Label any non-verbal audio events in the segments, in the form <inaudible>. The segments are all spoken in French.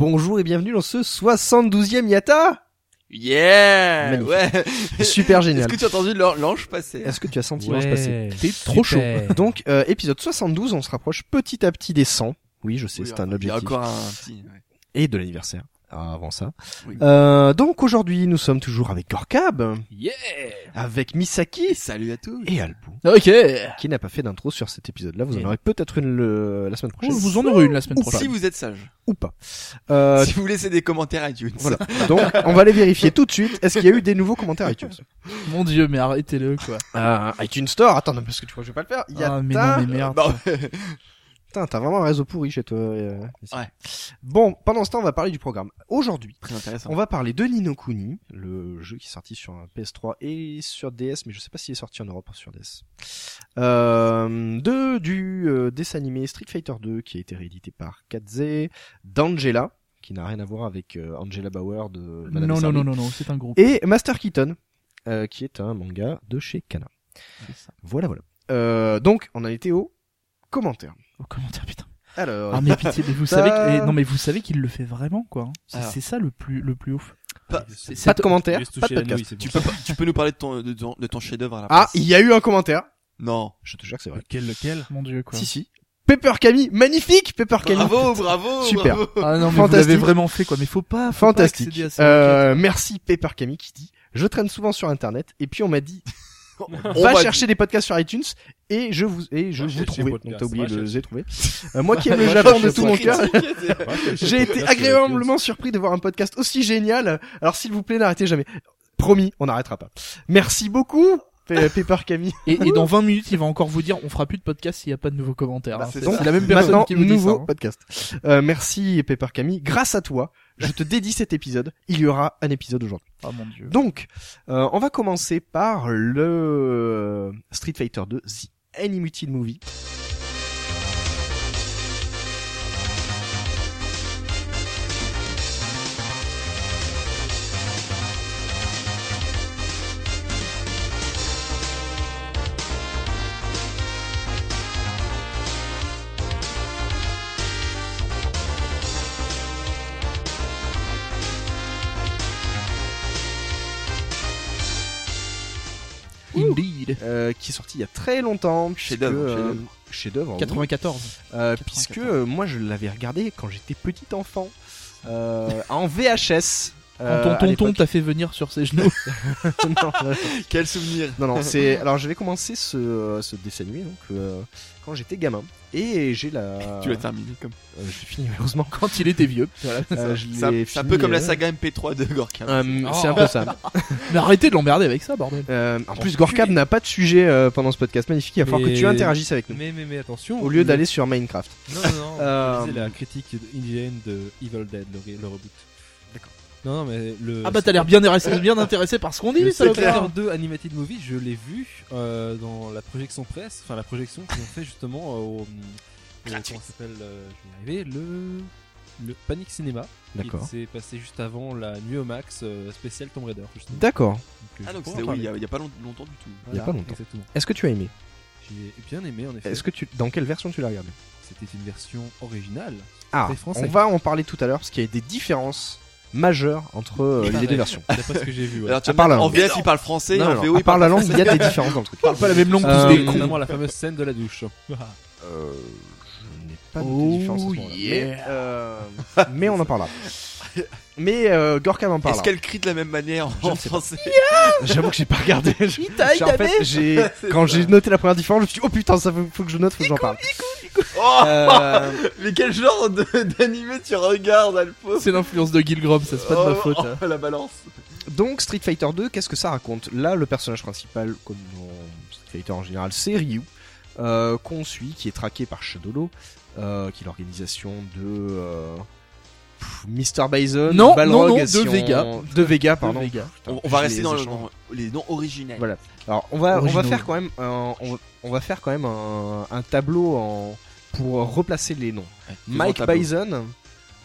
Bonjour et bienvenue dans ce 72e Yata Yeah Magnifique. Ouais <laughs> Super Est-ce génial. que tu as entendu l'an- l'ange passer Est-ce que tu as senti l'ange passer T'es trop chaud. Donc, euh, épisode 72, on se rapproche petit à petit des 100. Oui, je sais, Oui, c'est un Il y a objectif. encore un petit... ouais. Et de l'anniversaire. Ah, Avant ça. Oui. Euh, donc aujourd'hui, nous sommes toujours avec Gorkab, Yeah avec Misaki Salut à tous et Alpou, Ok. qui n'a pas fait d'intro sur cet épisode-là. Vous en aurez peut-être une le- la semaine Oh, prochaine. vous en aurez une la semaine prochaine. Si vous êtes sage. Ou pas. Euh, si vous laissez des commentaires iTunes. voilà. Donc, on va les vérifier tout de suite. Est-ce qu'il y a eu des nouveaux commentaires iTunes? Mon dieu, mais arrêtez-le quoi. euh, iTunes Store. Attends, non, parce que tu vois, que je vais pas le faire. Yata. Ah, mais non, mais merde. Non, <laughs> Putain, t'as vraiment un réseau pourri chez toi. euh. Ouais. Bon, pendant ce temps, on va parler du programme. Aujourd'hui, Très intéressant. on va parler de Nino Kuni, le jeu qui est sorti sur un PS3 et sur DS, mais je sais pas s'il est sorti en Europe ou sur DS. Euh, de du euh, dessin animé Street Fighter 2 qui a été réédité par Kaze, d'Angela qui n'a rien à voir avec euh, Angela Bauer de Madame Non, non, non, non, non, c'est un groupe. et Master Keaton euh, qui est un manga de chez Kana. C'est ça. Voilà, voilà. Euh, donc, on a été aux commentaires. Au commentaire, putain. Alors, Ah mais pitié, mais vous Ça- <laughs> savez que... non mais vous savez qu'il le fait vraiment quoi. hein. C'est Alors. c'est ça le plus le plus ouf. Pas- de commentaires, Juste pas de podcast. Tu peux, tu peux nous parler de ton, de ton, de ton chef-d'œuvre à la Ah, il y a eu un commentaire. Non. Je te jure que c'est vrai. Lequel, lequel? Mon dieu quoi. Si, si. Pepper Camille, magnifique Pepper Camille. Bravo, bravo, Super. bravo. Ah non mais vous Fantastique. l'avez vraiment fait quoi. Mais faut pas. Faut Fantastique. Pas accéder à ça, Euh, merci Pepper Camille qui dit Je traîne souvent sur internet et puis on m'a dit <laughs> On va va- chercher des podcasts sur iTunes et je vous et je vous trouvais. Donc t'as oublié le j'ai trouvé. <laughs> Euh, moi qui aime le Japon de tout mon cœur, <laughs> j'ai été agréablement surpris de voir un podcast aussi génial. Alors s'il vous plaît, n'arrêtez jamais. Promis, on n'arrêtera pas. Merci beaucoup Pe- <laughs> Pepper Camille. Et, et dans 20 minutes, il va encore vous dire on fera plus de podcast s'il y a pas de nouveaux commentaires. Bah, hein. c'est la même personne Maintenant, qui vous dit nouveau ça. hein. podcast. Euh, merci Pepper Camille. Grâce à toi, je te dédie cet épisode. Il y aura un épisode aujourd'hui. Ah mon dieu. Donc, euh, on va commencer par le Street Fighter 2 The Animated Movie. Euh, qui est sorti il y a très longtemps. Euh, chef-d'œuvre. Chef-d'œuvre. oui. 94. Euh, puisque euh, moi je l'avais regardé quand j'étais petit enfant euh, en VHS. Quand euh, ton à tonton t'a fait venir sur ses genoux. non, <laughs> <laughs> Quel souvenir. non, non, c'est. Alors j'avais commencé ce, ce dessin animé donc euh, quand j'étais gamin et j'ai la. <laughs> Tu l'as terminé comme. Euh, je l'ai fini heureusement. Quand il était vieux. Voilà. Euh, C'est un, c'est peu comme la euh, saga MP3 de Gorka. euh, Oh. C'est un peu ça. Mais arrêtez de l'emmerder avec ça, bordel. Euh, en plus, Gorkab n'a pas de sujet euh, pendant ce podcast magnifique. Il va falloir que tu interagisses avec nous. Mais, mais, mais attention. Au lieu le- d'aller sur Minecraft. Non, non, non. Euh, lisais la critique indienne de Evil Dead, le, le reboot. D'accord. Non, non, mais le. Ah bah t'as l'air bien intéressé, bien intéressé par ce qu'on dit, Le Fighter 2 Animated Movie, je l'ai vu euh, dans la projection presse, enfin la projection qu'ils ont fait justement euh, au. au- comment ça s'appelle euh, Je vais y arriver. Le. Le Panic Cinéma. D'accord. C'est passé juste avant la nuit au max euh, spécial Tomb Raider. Justement. D'accord. Euh, Ah donc c'était oui, il y a, il y a pas long- longtemps du tout. il y a pas longtemps. Exactement. Est-ce que tu as aimé J'ai bien aimé en effet. Est-ce que tu dans quelle version tu l'as regardé C'était une version originale. Ah, on va en parler tout à l'heure parce qu'il y a des différences majeures entre euh, Il les deux versions. D'après ce que j'ai vu. Ouais. Alors tu en. VF il parle français, Non, en non, VO à il parle la langue, il y a des différences dans le truc. Parle pas la même langue Euh, tous des cons. Notamment la fameuse scène de la douche. Euh, je n'ai pas de Oh, différence. à ce moment-là. yeah. Mais, euh, mais on en parlera. <laughs> Mais euh, Gorkam en Est-ce parlera. qu'elle crie de la même manière en, français <laughs> J'avoue que j'ai pas regardé. Je- en fait, j'ai <laughs> quand j'ai noté la première différence, je me suis dit oh putain ça faut, faut que je note, faut que j'en parle. Oh Euh, <laughs> Mais quel genre de- d'animé tu regardes, Alpo C'est l'influence de Gilgrom, ça c'est pas de ma Oh, faute. oh, hein. la balance. donc Street Fighter 2, qu'est-ce que ça raconte? Là, le personnage principal, comme dans Street Fighter en général, c'est Ryu, euh, qu'on suit, qui est traqué par Shadowlo, euh, qui est l'organisation de euh, Mr. Bison, Non, Balrog, non, non, de si on- Vega. De Vega, pardon. De Vega. Putain, On, on va rester dans, le- dans les noms originels. Voilà. Alors on va on va Originaux. faire quand même un, on, va, on va faire quand même un, un tableau en pour replacer les noms. Ouais, Mike. Bison,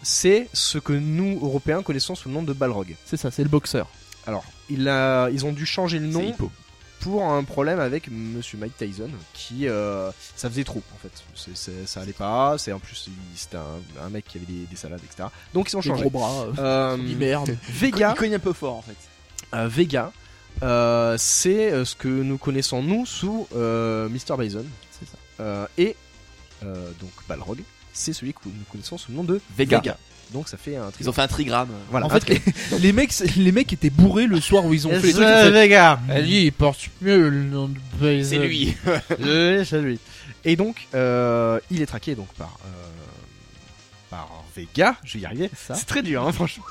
c'est ce que nous Européens connaissons sous le nom de Balrog. C'est ça, c'est le boxeur. Alors il a ils ont dû changer le C'est nom Hippo. Pour un problème avec Monsieur Mike Tyson qui euh, ça faisait trop en fait. Ça allait pas. C'est en plus c'était un, un mec qui avait des, des salades etc. Donc ils ont changé. gros bras. euh, Euh, merde. Vega, Il cogne un peu fort en fait. Euh, Vega, euh, c'est euh, ce que nous connaissons nous sous euh, Mr. Bison. C'est ça. Euh, et euh, donc Balrog, c'est celui que nous connaissons sous le nom de Vega. Donc ça fait un Ils ont fait un trigramme. Voilà. En fait, les, les mecs, les mecs étaient bourrés le soir où ils ont fait les trucs. ils ont fait, Vega. Lui, il porte mieux le nom de Bison. C'est lui. Oui, <laughs> c'est lui. Et donc euh, il est traqué donc par euh, par Vega. Je vais y arriver. C'est très dur, hein, franchement.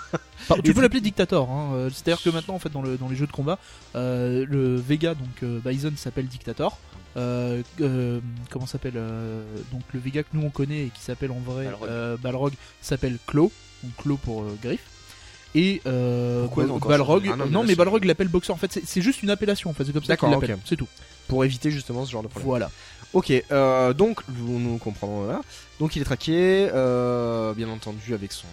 Par- tu peux l'appeler Dictator. Hein. euh, C'est-à-dire que maintenant, en fait, dans, le, dans les jeux de combat, euh, le Vega, donc euh, Bison, s'appelle Dictator. Euh, comment s'appelle Donc le Vega que nous on connaît et qui s'appelle en vrai Balrog. Balrog s'appelle Claw, donc Claw pour griffe. Et Pourquoi Balrog, Ah non, mais non Balrog l'appelle boxeur. En fait, c'est- juste une appellation. En fait, c'est comme ça qu'il l'appelle. ok. C'est tout. Pour éviter justement ce genre de problème. Voilà. Ok, euh, donc nous, nous comprenons là. Donc il est traqué, euh, bien entendu avec son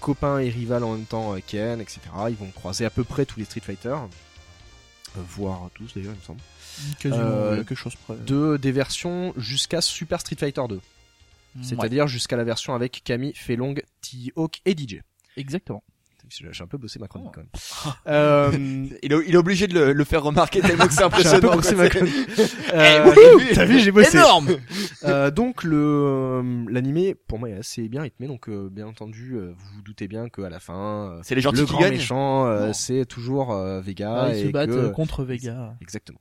copain et rival en même temps, euh, Ken, etc. Ils vont croiser à peu près tous les Street Fighter, euh, voire tous d'ailleurs, il me semble. Quasiment Euh, quelque chose près. De des versions jusqu'à Super Street Fighter 2, Ouais, c'est-à-dire jusqu'à la version avec Camille, Felong, T-Hawk et DJ. exactement. J'ai un peu bossé ma chronique Oh. quand même. <laughs> euh, Il est, il est obligé de le, le faire remarquer tellement que c'est <laughs> j'ai un peu impressionnant. bossé ma chronique. <laughs> Eh, Euh, wouhou T'as vu, j'ai bossé. Énorme Euh, donc le euh, l'animé pour moi est assez bien rythmé donc euh, bien entendu euh, vous vous doutez bien qu'à la fin euh, C'est les gentils le qui grand gagnent. méchant euh, c'est toujours euh, Vega Ah, ils et se battent que- contre Vega. exactement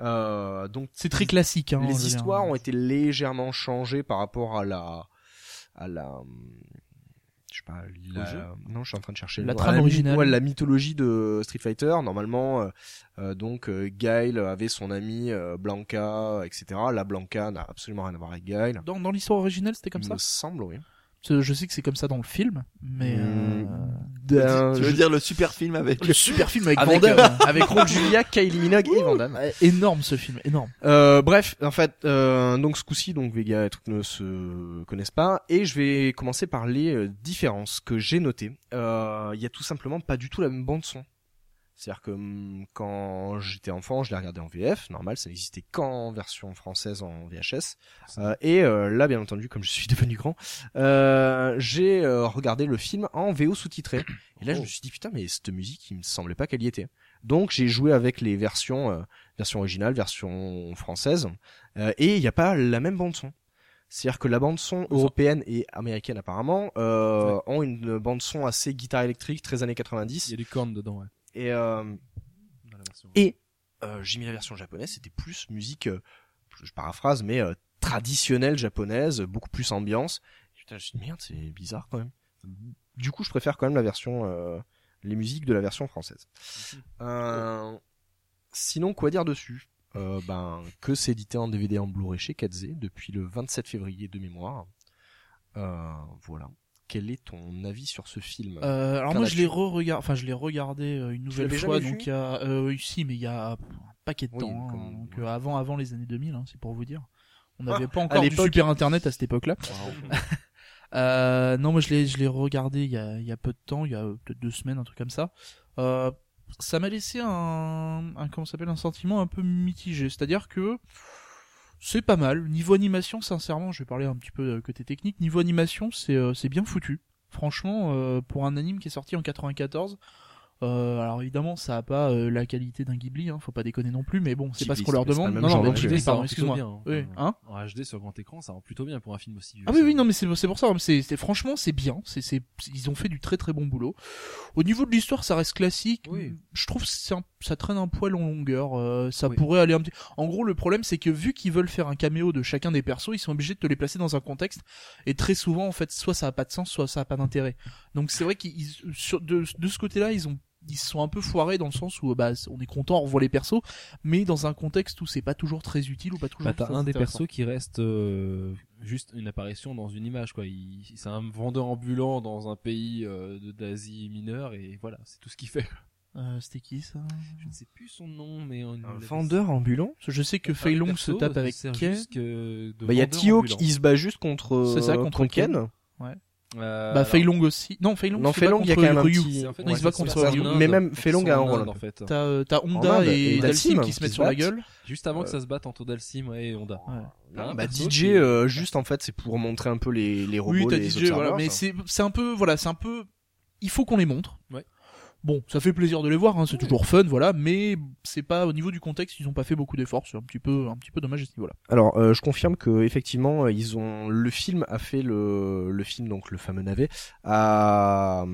euh, donc C'est très classique. Hein, les dire. histoires ont été légèrement changées par rapport à la à la hum, pas la- jeu non je suis en train de chercher La trame originale. ouais, la mythologie de Street Fighter normalement euh, euh, donc euh, Guile avait son ami euh, Blanca etc la Blanca n'a absolument rien à voir avec Guile Dans, dans l'histoire originale, c'était comme il ça. me semble oui Je sais que c'est comme ça dans le film, mais Hmm. euh, D'un- Tu veux je- dire le super film avec le super film avec, avec, Van Damme. euh, avec Ron Julia, Kylie Minogue et Van Damme. Énorme ce film, énorme. Euh, bref, en fait, euh, donc ce coup-ci, donc Vega et trucs ne se connaissent pas, et je vais commencer par les euh, différences que j'ai notées. Euh, Il y a tout simplement pas du tout la même bande son. C'est-à-dire que hum, quand j'étais enfant, je l'ai regardé en VF, normal, ça n'existait qu'en version française en VHS. Euh, et euh, là, bien entendu, comme je suis <laughs> devenu grand, euh, j'ai euh, regardé le film en VO sous-titré. Et là, je me suis dit putain, mais cette musique, il me semblait pas qu'elle y était. Donc j'ai joué avec les versions, euh, version originale, version française, euh, et il n'y a pas la même bande son. C'est-à-dire que la bande son européenne et américaine apparemment euh, ont une bande son assez guitare électrique, très années Il y 90. a du corn dedans, ouais. Et euh, Dans la version. et euh, j'ai mis la version japonaise, c'était plus musique, euh, je paraphrase, mais euh, traditionnelle japonaise, beaucoup plus ambiance. Et putain, je me suis dit merde, c'est bizarre quand même. Du coup, je préfère quand même la version, euh, les musiques de la version française. Euh, sinon, quoi dire dessus? Euh, Ben, que c'est édité en DVD en Blu-ray chez Katze depuis le 27 février de mémoire. Euh, voilà. Quel est ton avis sur ce film? Euh, alors moi je l'ai re-regardé, enfin je l'ai regardé euh, une nouvelle fois, donc il y a, euh, si, mais il y a un paquet de Oui, temps, hein, donc ouais. euh, avant, avant les années 2000, hein, c'est pour vous dire. On Ah, n'avait <laughs> pas encore du super internet à cette époque-là. <laughs> Euh, non, moi je l'ai, je l'ai regardé il y a, il y a peu de temps, il y a peut-être deux semaines, un truc comme ça. Ça m'a laissé un, un comment s'appelle, un sentiment un peu mitigé. C'est-à-dire que c'est pas mal. Niveau animation, sincèrement, je vais parler un petit peu euh, côté technique. Niveau animation, c'est, euh, bien foutu. Franchement, euh, pour un anime qui est sorti en 94, Euh, alors évidemment, ça a pas euh, la qualité d'un Ghibli, hein, faut pas déconner non plus, mais bon, c'est pas ce qu'on leur demande. Non, non, non mais ça pardon, excuse-moi. Oui, hein. hein En HD sur grand écran, ça rend plutôt bien pour un film aussi vieux. Ah oui, oui, non, mais c'est pour ça. C'est franchement, c'est bien. C'est c'est ils ont fait du très très bon boulot. Au niveau de l'histoire, ça reste classique. Oui. Je trouve un- ça traîne un poil en longueur. euh, ça Oui. pourrait aller un petit. En gros, le problème, c'est que vu qu'ils veulent faire un caméo de chacun des persos, ils sont obligés de te les placer dans un contexte. Et très souvent, en fait, soit ça a pas de sens, soit ça a pas d'intérêt. Donc c'est vrai qu'ils sur de, de ce côté-là, ils ont ils se sont un peu foirés dans le sens où bah on est content, on revoit les persos, mais dans un contexte où c'est pas toujours très utile ou pas toujours. Bah, t'as un des persos qui reste euh, juste une apparition dans une image quoi. Il, c'est un vendeur ambulant dans un pays euh, de- d'Asie mineure et voilà, c'est tout ce qu'il fait. Euh, C'était qui ça? Je ne sais plus son nom, mais on, Un vendeur ambulant? Je sais que Un Fei Long perso se tape avec Ken. de Bah, il y a Tio qui se bat juste contre, C'est ça, euh, contre Ken. Euh, Bah alors, Fei Long aussi. Non, Fei Long. Non, se Fei bat Long, il y a quand même un Ryu. petit- c'est en fait Non, il se bat contre Ryu. Mais même Ils Fei Long sont a un rôle, en fait. T'as euh, t'as Honda et et Dalsim qui se qui mettent se sur la gueule. Juste avant Euh, que ça se batte entre Dalsim et Honda. Ouais. Bah perso DJ, euh, juste en fait, c'est pour montrer un peu les, les robots, Oui, t'as DJ, voilà. Mais c'est un peu, voilà, c'est un peu. Il faut qu'on les montre. Ouais. Bon, ça fait plaisir de les voir, hein, c'est toujours fun, voilà. Mais c'est pas au niveau du contexte, ils ont pas fait beaucoup d'efforts. C'est un petit peu, un petit peu dommage à ce niveau-là. Alors, euh, je confirme que effectivement, euh, ils ont le film a fait le le film donc le fameux navet a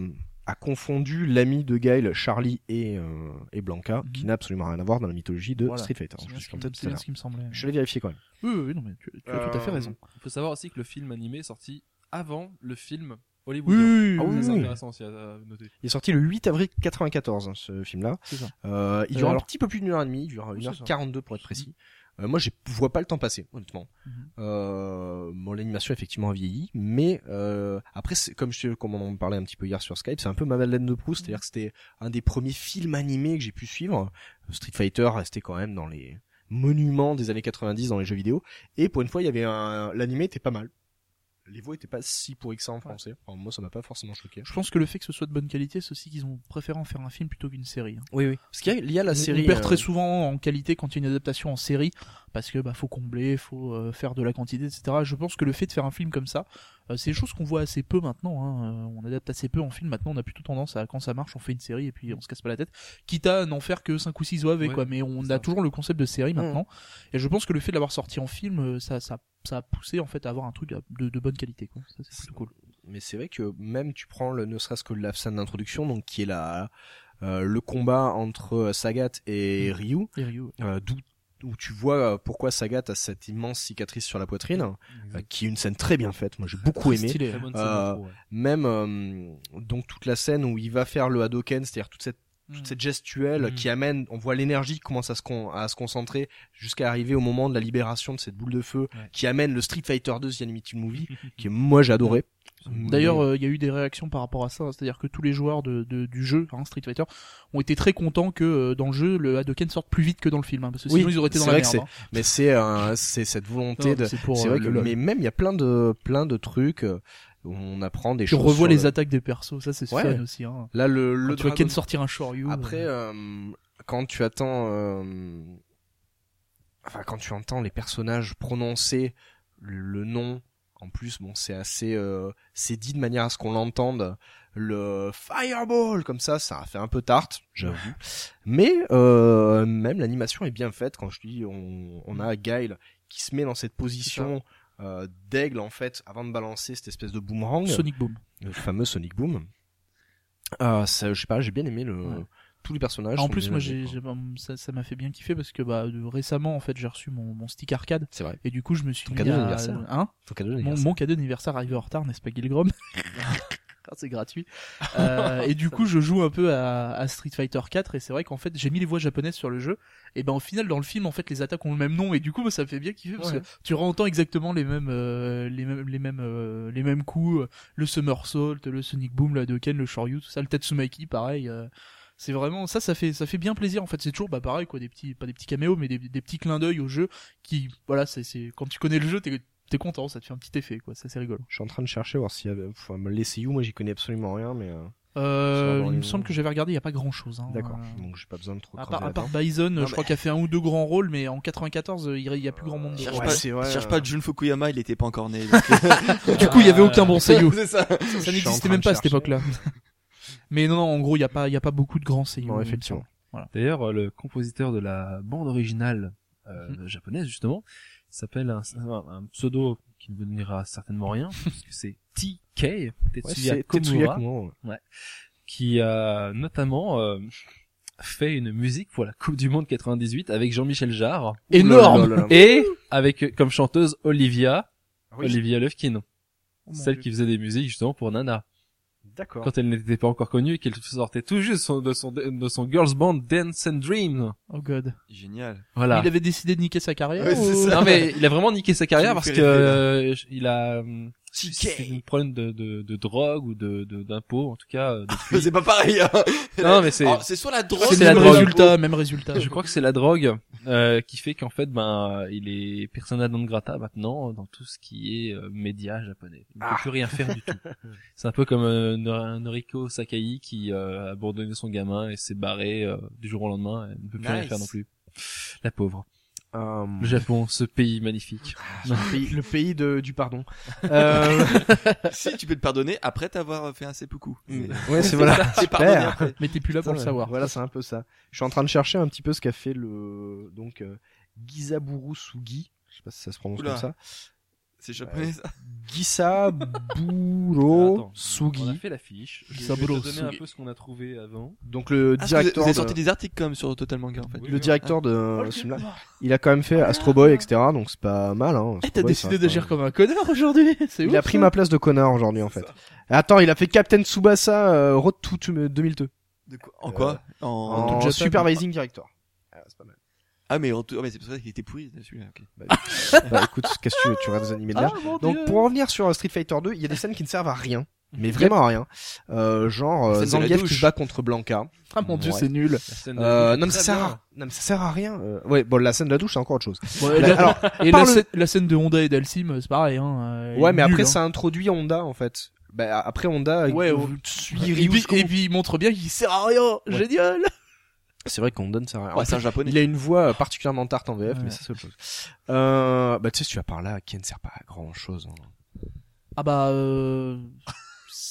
a confondu l'ami de Guile, Charlie et euh, et Blanca, Mhm. qui n'a absolument rien à voir dans la mythologie de Voilà. Street Fighter. C'est Je bien ce qui me- bien ce qui semblait. Je l'ai vérifié quand même. Oui, oui, oui, non, mais tu, tu as tout à fait raison. Il faut savoir aussi que le film animé est sorti avant le film hollywoodien. oui, Ah oui, c'est intéressant aussi à noter. Il est sorti le 8 avril 94, hein, ce film-là. Euh, il Euh, dure un petit peu plus d'une heure et demie, il dure Oui, une c'est heure ça. 42 pour être précis. Euh, moi, je vois pas le temps passer, honnêtement. Mhm. Euh, bon, l'animation effectivement a vieilli, mais euh, après, comme je comme on en parlait un petit peu hier sur Skype, c'est un peu ma Madeleine de Proust, c'est-à-dire que c'était un des premiers films animés que j'ai pu suivre. Street Fighter restait quand même dans les monuments des années 90 dans les jeux vidéo, et pour une fois, il y avait un, l'animé était pas mal. Les voix étaient pas si pourris que ça en français. Enfin, moi, ça m'a pas forcément choqué. Je pense que le fait que ce soit de bonne qualité, c'est aussi qu'ils ont préféré en faire un film plutôt qu'une série. hein. Oui, oui. Parce qu'il y a, il y a la série. on perd euh, très souvent en qualité quand il y a une adaptation en série parce que bah faut combler, faut euh, faire de la quantité, etc. Je pense que le fait de faire un film comme ça, euh, c'est des choses qu'on voit assez peu maintenant. Hein. Euh, On adapte assez peu en film. Maintenant, on a plutôt tendance à quand ça marche, on fait une série et puis on se casse pas la tête. Quitte à n'en faire que 5 ou 6 OAV, Ouais, quoi. Mais on a ça. toujours le concept de série Mmh. maintenant. Et je pense que le fait de l'avoir sorti en film, ça, ça, ça a poussé en fait à avoir un truc de, de bonne qualité. Quoi. Ça, c'est plutôt cool. mais c'est vrai que même tu prends le ne serait-ce que la scène d'introduction donc qui est la euh, le combat entre Sagat et Ryu Et Ryu, ouais. euh, d'où où tu vois euh, pourquoi Sagat a cette immense cicatrice sur la poitrine euh, qui est une scène très bien faite moi j'ai beaucoup aimé Stylé. Bonne Euh, ouais. même euh, donc toute la scène où il va faire le Hadoken c'est-à-dire toute cette toute cette gestuelle Mhm. qui amène, on voit l'énergie qui commence à se, con- à se concentrer jusqu'à arriver au moment de la libération de cette boule de feu Ouais. qui amène le Street Fighter 2 The Animated Movie <laughs> qui moi j'ai adoré. D'ailleurs, euh, il y a eu des réactions par rapport à ça, hein. c'est-à-dire que tous les joueurs de, de- du jeu, hein, Street Fighter, ont été très contents que euh, dans le jeu, le Hadoken sorte plus vite que dans le film, hein, parce que Oui, sinon ils auraient été dans c'est la vrai que merde. hein. mais c'est cette volonté Non, de c'est pour, euh, vrai le que mais même il y a plein de plein de trucs euh, où on apprend des choses revoit sur les le- attaques des persos, ça c'est Ouais. fun aussi. Hein. là le le Quand tu vois Dragon- Ken sortir un Shoryu. après euh, euh, quand tu attends euh, enfin quand tu entends les personnages prononcer le, le nom en plus bon c'est assez euh, c'est dit de manière à ce qu'on l'entende le fireball comme ça ça a fait un peu tarte j'avoue. Mais euh, même l'animation est bien faite. Quand je dis on, on a Guile qui se met dans cette position euh, d'aigle en fait avant de balancer cette espèce de boomerang. Sonic Boom. le fameux Sonic Boom. Euh, ça je sais pas j'ai bien aimé le Ouais. Tous les personnages en plus, moi, j'ai, j'ai- ça, ça m'a fait bien kiffer parce que bah, de- récemment, en fait, j'ai reçu mon, mon stick arcade c'est vrai et du coup, je me suis Ton mis cadeau à- d'anniversaire. Hein ton cadeau mon, d'anniversaire. mon cadeau d'anniversaire arrivé en retard, n'est-ce pas, Gilgrom? <laughs> Ah, C'est gratuit. <laughs> Euh, et du coup, je joue un peu à, à Street Fighter 4 et c'est vrai qu'en fait, j'ai mis les voix japonaises sur le jeu. Et ben, au final, dans le film, en fait, les attaques ont le même nom et du coup, moi, ça me fait bien kiffer parce Ouais. que tu entends exactement les mêmes, euh, les mêmes, les mêmes, euh, les mêmes coups. euh, Le Somersault, le Sonic Boom, le Hadoken, le Shoryu, tout ça, le Tatsumaki, pareil. C'est vraiment ça, ça fait, ça fait bien plaisir. En fait, c'est toujours bah pareil quoi, des petits, pas des petits caméos, mais des, des petits clins d'œil au jeu qui, voilà, c'est, c'est quand tu connais le jeu, t'es, t'es content, ça te fait un petit effet quoi, ça c'est rigolo. je suis en train de chercher voir s'il y avait enfin, les CU moi j'y connais absolument rien mais euh, Euh, il me semble que j'avais regardé, il y a pas grand chose. Hein, d'accord Euh, donc j'ai pas besoin de trop à part, à part Bison, Non, je crois qu'il a fait un ou deux grands rôles, mais en 94, euh, il y a plus grand monde. Cherche Ouais, pas, vrai, cherche euh. pas Jun Fukuyama, il était pas encore né. <laughs> donc, euh, Du coup, il y avait aucun bon Seiyu. <laughs> c'est ça. Ça n'existait même pas à cette époque-là. Mais non, non, en gros, il y a pas, il y a pas beaucoup de grands seiyuu. Non, effectivement. semble. D'ailleurs, euh, le compositeur de la bande originale euh, Mhm. japonaise, justement, s'appelle un, un- un pseudo qui ne vous dira certainement rien, <laughs> parce que c'est TK, Ouais, Tetsuya Tetsuya Komura, Komura, ouais. qui a notamment euh, fait une musique pour la Coupe du Monde 98 avec Jean-Michel Jarre, Énorme. Et avec euh, comme chanteuse Olivia, Ah oui, Olivia Lufkin, Oh celle Dieu. qui faisait des musiques justement pour Nana. D'accord. quand elle n'était pas encore connue et qu'elle sortait tout juste son- de son de son girls band Dance and Dream. Oh god. Génial. Voilà. Il avait décidé de niquer sa carrière. Ouais, c'est ou- ça. Non mais il a vraiment niqué sa carrière parce que euh, il a TK. c'est un problème de, de, de drogue ou de de- d'impôts en tout cas euh, <laughs> depuis. C'est pas pareil. Hein. Non, mais c'est- Alors, c'est soit la drogue, C'est la même drogue. résultat, même résultat. Je crois que c'est la drogue euh, qui fait qu'en fait ben il est persona non grata maintenant dans tout ce qui est euh, média japonais. Il ne peut Ah. plus rien faire du tout. <laughs> C'est un peu comme euh, Nor- Noriko Sakai qui euh, a abandonné son gamin et s'est barré euh, du jour au lendemain. Elle ne peut plus rien faire non plus. La pauvre. Euh, Le Japon, ce pays magnifique. le pays, le pays de, du pardon. <laughs> Euh, si tu peux te pardonner après t'avoir fait un seppuku. ouais, c'est voilà. <laughs> Pardonné après. Mais t'es plus là pour le savoir. Voilà, c'est un peu ça. Je suis en train de chercher un petit peu ce qu'a fait le donc euh, Gizaburu Sugi. Je sais pas si ça se prononce Oula. comme ça. C'est japonais ça. Gisaburo <laughs> Attends, On a Sugi. fait l'affiche. Je vais Saburo te donner un Sugi. peu ce qu'on a trouvé avant. Donc le Ah, que vous directeur avez de, sorti des articles quand même sur Total Manga en fait. Oui, le oui. directeur de euh, ce film-là, il a quand même fait Astro Boy, etc. Donc c'est pas mal. Hein. Eh, t'as décidé d'agir comme un connard aujourd'hui. <laughs> C'est Il ouf, a pris ça. ma place de connard aujourd'hui en fait. Attends, il a fait Captain Tsubasa euh, Road to 2002 De quoi? En quoi? En... en Japan. supervising director. Ah, c'est pas mal. Ah mais, en tout- ah, mais c'est pour ça qu'il était pourri celui-là. ok. Bah <laughs> écoute, qu'est-ce que tu veux, tu regardes des animés de Ah, l'âge. mon Donc Dieu. pour en venir sur euh, Street Fighter 2, il y a des scènes qui ne servent à rien, mais vraiment à rien. Euh, genre euh, Scène de la Zangief qui douche. se bat contre Blanca. Ah mon dieu, Ouais. c'est nul. La scène de- Euh, non mais Très ça sert bien. à... non mais ça sert à rien. Euh, ouais, bon la scène de la douche c'est encore autre chose. Ouais, La- alors et la, parle- la scène de Honda et d'Alcim, c'est pareil. Hein, euh, ouais, mais nul, après hein. ça introduit Honda en fait. Bah après Honda Ouais, il ouais. suit Et Ryu puis, jusqu'au et bout. puis il montre bien qu'il sert à rien. Ouais. Génial. C'est vrai qu'Honda ne sert à rien. Ouais, c'est un japonais. Il a une voix particulièrement tarte en VF, Ouais. mais ça c'est autre chose. Euh, bah tu sais, si tu vas par là, Ken ne sert pas à grand chose. Ah bah, euh,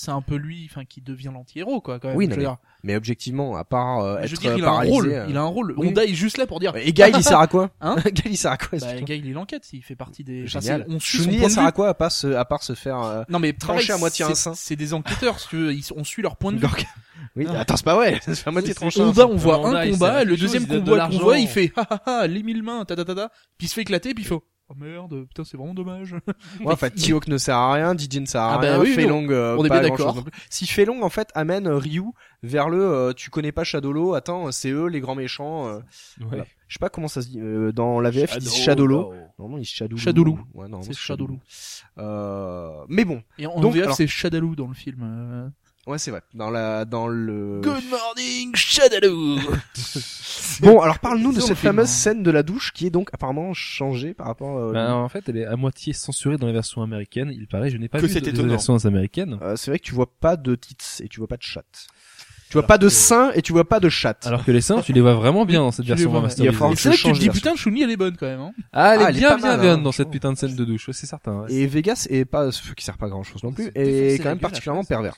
c'est un peu lui, enfin, qui devient l'anti-héros, quoi, quand même. Oui, je non. Mais objectivement, à part euh, Je être veux dire, il a un rôle. euh, Il a un rôle. oui. Honda est juste là pour dire. Et Gail il sert à quoi Hein <laughs> Gail il sert à quoi Bah. Gail, il enquête, il fait partie des. Génial. c'est- on suit son Chun-Li point sert à quoi à part se, à part se faire euh, Non mais trancher pareil, à moitié c'est- un sein. C'est des enquêteurs, si tu veux, ils- on suit leur point de vue. <laughs> Oui, Ah. attends, c'est pas vrai. Ça se fait à moitié C'est- tranché. Honda, on voit un combat, le deuxième combat qu'on voit, il fait <laughs> ha ha ha, les mille mains, ta ta ta ta, puis il se fait éclater, puis il fait oh merde, putain c'est vraiment dommage. <laughs> Ouais, enfin, Tihawk ne sert à rien, DJ ne sert à Ah bah rien, oui, Fei Long, euh, on est pas bien d'accord. non. Si Fei Long, en fait, amène euh, Ryu vers le, euh, tu connais pas Shadowlo, attends, c'est eux les grands méchants. euh, Ouais. voilà. Je sais pas comment ça se dit, euh, dans la VF, ils disent Shadowlo. Normalement, ils disent Shadowlo. Shadowlo. Ouais, normalement, C'est Shadowlo. Euh, mais bon, Et en Donc, VF alors- c'est Shadaloo dans le film. Ouais, c'est vrai. Dans la, dans le. Good morning Shadaloo. <laughs> Bon, alors parle-nous de cette fameuse hein. scène de la douche qui est donc apparemment changée par rapport. euh, Ben, en fait, elle est à moitié censurée dans la version américaine. Il paraît, je n'ai pas Que vu de, de étonnant. versions américaines. Euh, c'est vrai que tu vois pas de tits et tu vois pas de chat. Tu vois pas de que- sein et tu vois pas de chat. Alors que les seins, tu les vois vraiment bien dans cette Tu version remasterisée. C'est vrai que tu te dis la putain Chun-Li elle est bonne quand même. Hein. Ah, elle Ah, est elle est bien bien mal, bien hein, dans cette putain de scène de douche, ouais, c'est certain. ouais. Et Vegas est pas, qui sert pas à grand chose non plus, et défoncer quand la même particulièrement pervers.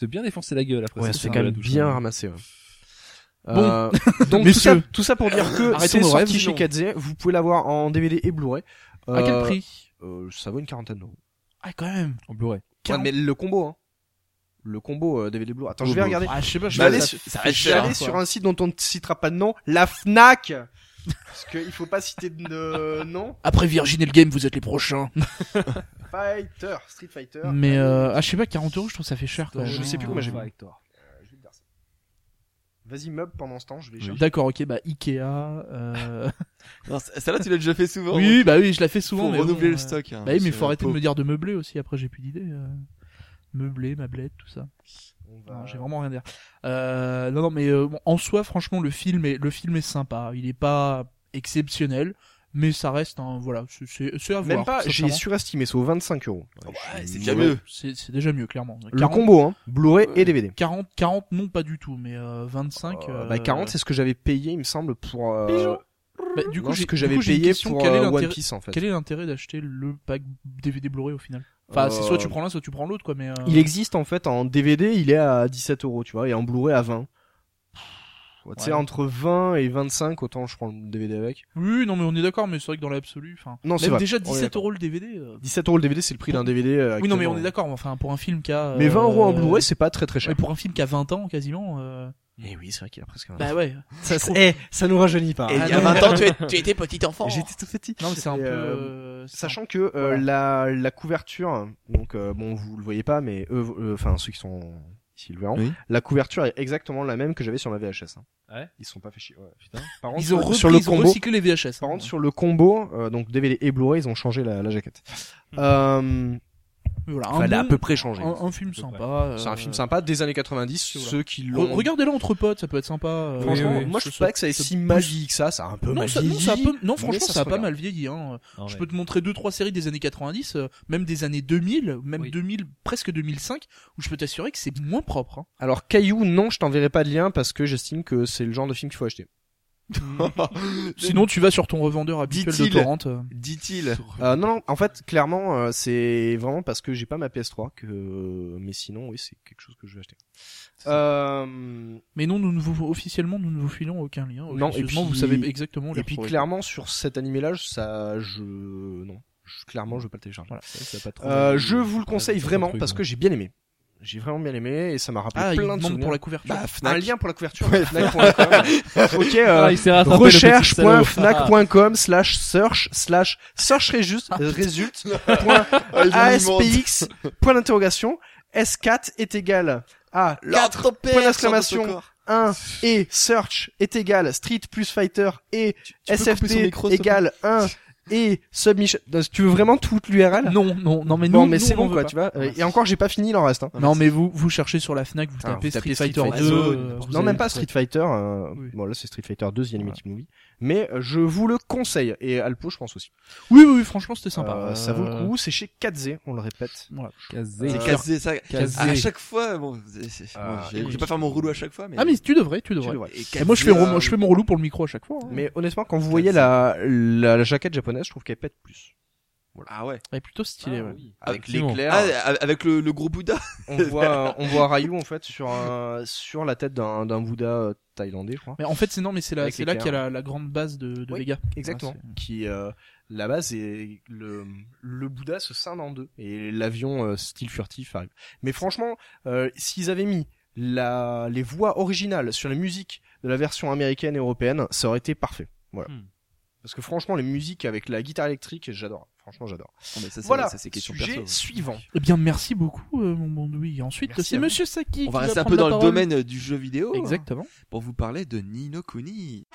Se bien défoncer la gueule après. Ouais, c'est quand même bien hein. ramassé. Ouais. Bon. Euh, <laughs> donc <laughs> tout ça, tout ça pour dire que Arrêtons c'est sorti chez. Vous pouvez l'avoir en DVD et Blu-ray. À quel Euh, prix euh, Ça vaut une quarantaine d'euros. Ah quand même. En Blu-ray. Ouais, mais le combo, hein. Le combo euh, DVD Blu-ray. Attends, je vais regarder. Ah je sais pas. Je vais aller sur un site dont on ne citera pas de nom, la Fnac. Parce qu'il faut pas citer de nom. Après Virgin et le game, vous êtes les prochains. <laughs> Fighter, Street Fighter. Mais euh, ah je sais pas 40 euros, je trouve que ça fait cher. Quand Je sais plus combien j'ai vu. Euh, ça. Vas-y, meuble pendant ce temps, je vais chercher. D'accord, ok, bah Ikea. Euh... <laughs> Non, Celle-là, tu l'as déjà fait souvent. oui, bah oui, je la fais Faut souvent. mais renouveler bon, le euh, stock. hein, Bah oui, mais faut arrêter de me dire de meubler aussi. Après, j'ai plus d'idées. Euh... Meubler, mablette, tout ça. Va- j'ai vraiment rien à dire. Euh, non, non, mais euh, bon, en soi, franchement, le film est le film est sympa. Il est pas exceptionnel, mais ça reste un voilà, c'est à voir. Même pas, j'ai surestimé, c'est au 25 euros. Ouais, c'est déjà mieux. C'est déjà mieux, clairement. Le 40, combo, hein. Blu-ray Euh, et DVD. 40, 40, non, pas du tout, mais euh, 25. Euh, euh, bah 40, c'est ce que j'avais payé, il me semble, pour. Euh... Bah, du coup, non, ce que j'avais payé pour One Piece en fait. Quel est l'intérêt d'acheter le pack DVD Blu-ray au final? Enfin, c'est soit tu prends l'un, soit tu prends l'autre, quoi. Mais euh, Il existe en fait en DVD, il est à 17 euros, tu vois, et en Blu-ray à 20. Ouais, Tu sais, Ouais. entre 20 et 25, autant je prends le DVD avec. Oui, non, mais on est d'accord, mais c'est vrai que dans l'absolu, enfin. Non, c'est déjà On est 17 d'accord. euros le DVD. euh, 17 euros le DVD, c'est le prix d'un DVD. euh, Oui, non, mais on est d'accord. Enfin, pour un film qui a. Mais 20 euros en euh, Blu-ray, c'est pas très très Mais cher. pour un film qui a 20 ans, quasiment. euh, Eh oui, c'est vrai qu'il a presque un Bah ouais. <laughs> ça, trouve- <laughs> eh, ça nous rajeunit pas. Et hein. il y a 20 ans, tu, es- tu étais petit enfant. J'étais tout petit. Non, mais c'est un peu. euh, c'est Sachant que euh, Voilà. la, la couverture, donc euh, bon, vous le voyez pas, mais eux, euh, enfin ceux qui sont ici le verront, Oui. la couverture est exactement la même que j'avais sur ma VHS. hein. Ouais. Ils se sont pas fait chier. Ouais. Putain. Par contre, Ils ont sur, le ils ont combo, recyclé les VHS. par hein. contre sur le combo, euh, donc DVD et Blu-ray, ils ont changé la, la jaquette. Euh, Mais voilà, un a à peu près changé. un, un film sympa. C'est un euh, film sympa des années 90. voilà. Ceux qui l'ont. Regardez-le entre potes, ça peut être sympa. euh, Franchement, Oui, oui, moi je trouve pas que ça est si mal vieilli que ça. Ça a un peu Non, mal ça, vieilli. non, ça a peu- non, franchement, ça ça, a pas regarde. mal vieilli. Hein. Non, Je peux te montrer deux trois séries des années 90, euh, même des années 2000, même Oui. 2000, presque 2005, où je peux t'assurer que c'est moins propre. Hein. Alors Caillou, non, je t'enverrai pas de lien parce que j'estime que c'est le genre de film qu'il faut acheter. <laughs> Sinon, tu vas sur ton revendeur habituel de torrent. euh. Dit-il. Euh, non, non, en fait, clairement, euh, c'est vraiment parce que j'ai pas ma PS3 que, mais sinon, oui, c'est quelque chose que je vais acheter. Euh, Mais non, nous ne vous, officiellement, nous ne vous filons aucun lien. Non, et puis- vous savez exactement. et puis retrouver. clairement sur cet animé-là, ça, je, non, je, clairement, je vais pas le télécharger. Voilà. Ça pas trop- Euh, je vous le conseille vraiment truc, parce que j'ai bien aimé. J'ai vraiment bien aimé et ça m'a rappelé Ah, il plein de souvenirs. pour la couverture. Bah, Un Fnac. lien pour la couverture. Fnac.com. <laughs> ok. euh, Ah, recherche.fnac.com slash search slash search résulte résulte <laughs> point Ah, mis mon- aspx point d'interrogation s4 est égal à 4 L'autre père point d'exclamation. sort de ce corps. 1 et search est égal street plus fighter et Tu sft égale 1 et submission Donc, tu veux vraiment toute l'URL Non, non, non, mais nous, mais c'est bon quoi pas. tu vois Euh, et encore j'ai pas fini il en reste hein. Non, mais vous, vous cherchez sur la Fnac, vous tapez vous tapez Street Street Fighter Fighter 2. deux, euh, vous non même pas Street Fighter euh, Oui. bon là c'est Street Fighter 2 The Animated Movie mais euh, je vous le conseille et Alpo je pense aussi Oui, oui, oui, franchement, c'était sympa. Euh, ça vaut le coup c'est chez 4Z on le répète Voilà. Casé. C'est Euh, casé, ça. Casé. À chaque fois, bon, c'est- c'est- Ah, bon, je vais- pas faire mon rouleau à chaque fois, mais. Ah, mais tu devrais, tu devrais. Et moi, je fais, je fais mon relou pour le micro à chaque fois. hein. mais honnêtement quand vous voyez la, la jaquette japonaise je trouve qu'elle pète plus Ah ouais. Elle est plutôt stylé, Ah, ouais. oui. avec Effectivement. l'éclair Ah, avec le, le gros Bouddha. on voit <laughs> on voit Ryu en fait sur un, sur la tête d'un d'un Bouddha euh, thaïlandais je crois Mais en fait, c'est non, mais c'est là, c'est là qu'il y a la, la grande base de, de Oui, Vega. Exactement. Ouais, qui euh, là-bas c'est le le Bouddha se scinde en deux et l'avion euh, style furtif arrive. Mais franchement, euh, s'ils avaient mis la les voix originales sur la musique de la version américaine et européenne, ça aurait été parfait. Voilà. Hmm. Parce que franchement, les musiques avec la guitare électrique, j'adore. Franchement, j'adore. Bon, mais ça, c'est- Voilà. ça, c'est question Sujet perso. suivant. Eh bien, merci beaucoup, euh, mon bon Louis. Ensuite, Merci c'est. Monsieur Saki. On qui va rester un peu dans le parole. domaine du jeu vidéo. hein, Exactement. pour vous parler de Nino Kuni.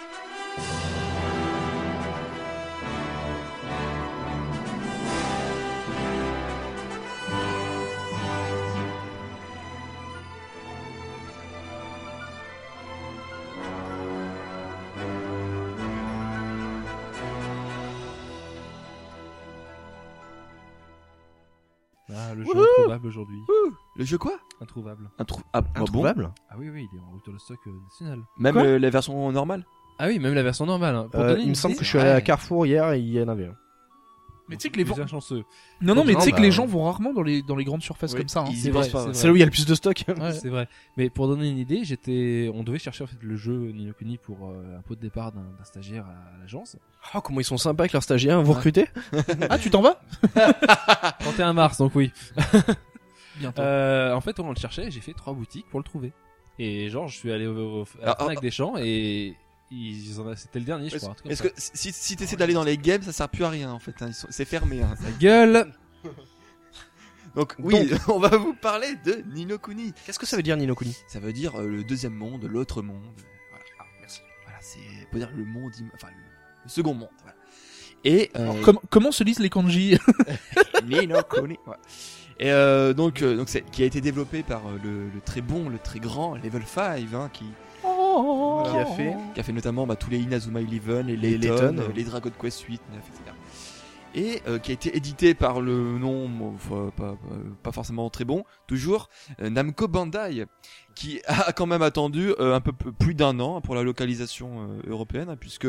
Introuvable aujourd'hui. Le jeu quoi? Introuvable. Ah, bah bon? Introuvable? Ah oui, oui, il est en rupture de stock euh, national. Même Quoi? euh, la version normale? Ah oui, même la version normale. hein. Pour Euh, donner il une me semble idée- que je suis allé à ouais. Carrefour hier et il y en avait un. Mais tu sais que les êtes chanceux. Non, non, mais tu sais que bah, les gens vont rarement dans les, dans les grandes surfaces Oui, comme ça. hein. ils y C'est vrai, pas. c'est là où il y a le plus de stock. Ouais. C'est vrai. Mais pour donner une idée, j'étais, on devait chercher en fait le jeu Ni no Kuni pour euh, un pot de départ d'un d'un stagiaire à l'agence. Oh, comment ils sont sympas avec leurs stagiaires. Vous Ouais. recrutez <laughs> Ah, tu t'en vas? <laughs> 31 mars, donc oui. <laughs> Bientôt. Euh, en fait, on le cherchait, j'ai fait trois boutiques pour le trouver. Et genre, je suis allé au, au- à la Ah, Fnac ah, des champs et c'était le dernier, je crois. ça. que si, si t'essaies d'aller dans les games, ça sert plus à rien en fait. hein. C'est fermé. Hein. Ta gueule <laughs> Donc oui, <laughs> on va vous parler de Nino Kuni. Qu'est-ce que ça veut dire Ninokuni Ça veut dire euh, le deuxième monde, l'autre monde. Voilà. Ah, merci. Voilà, c'est peut dire le monde, im- enfin le, le second monde. Voilà. Et euh, Com- comment se lisent les kanji? <laughs> Nino Kuni. Ouais. Et euh, donc, euh, donc c'est qui a été développé par euh, le, le très bon, le très grand Level 5, hein, qui, Qui a fait qui a fait notamment bah, tous les Inazuma Eleven, les Les Layton, Layton. euh, les Dragon Quest 8, 9, etc. Et euh, qui a été édité par le nom, enfin, pas, pas, pas forcément très bon, toujours euh, Namco Bandai, qui a <laughs> quand même attendu euh, un peu plus d'un an pour la localisation euh, européenne, hein, puisque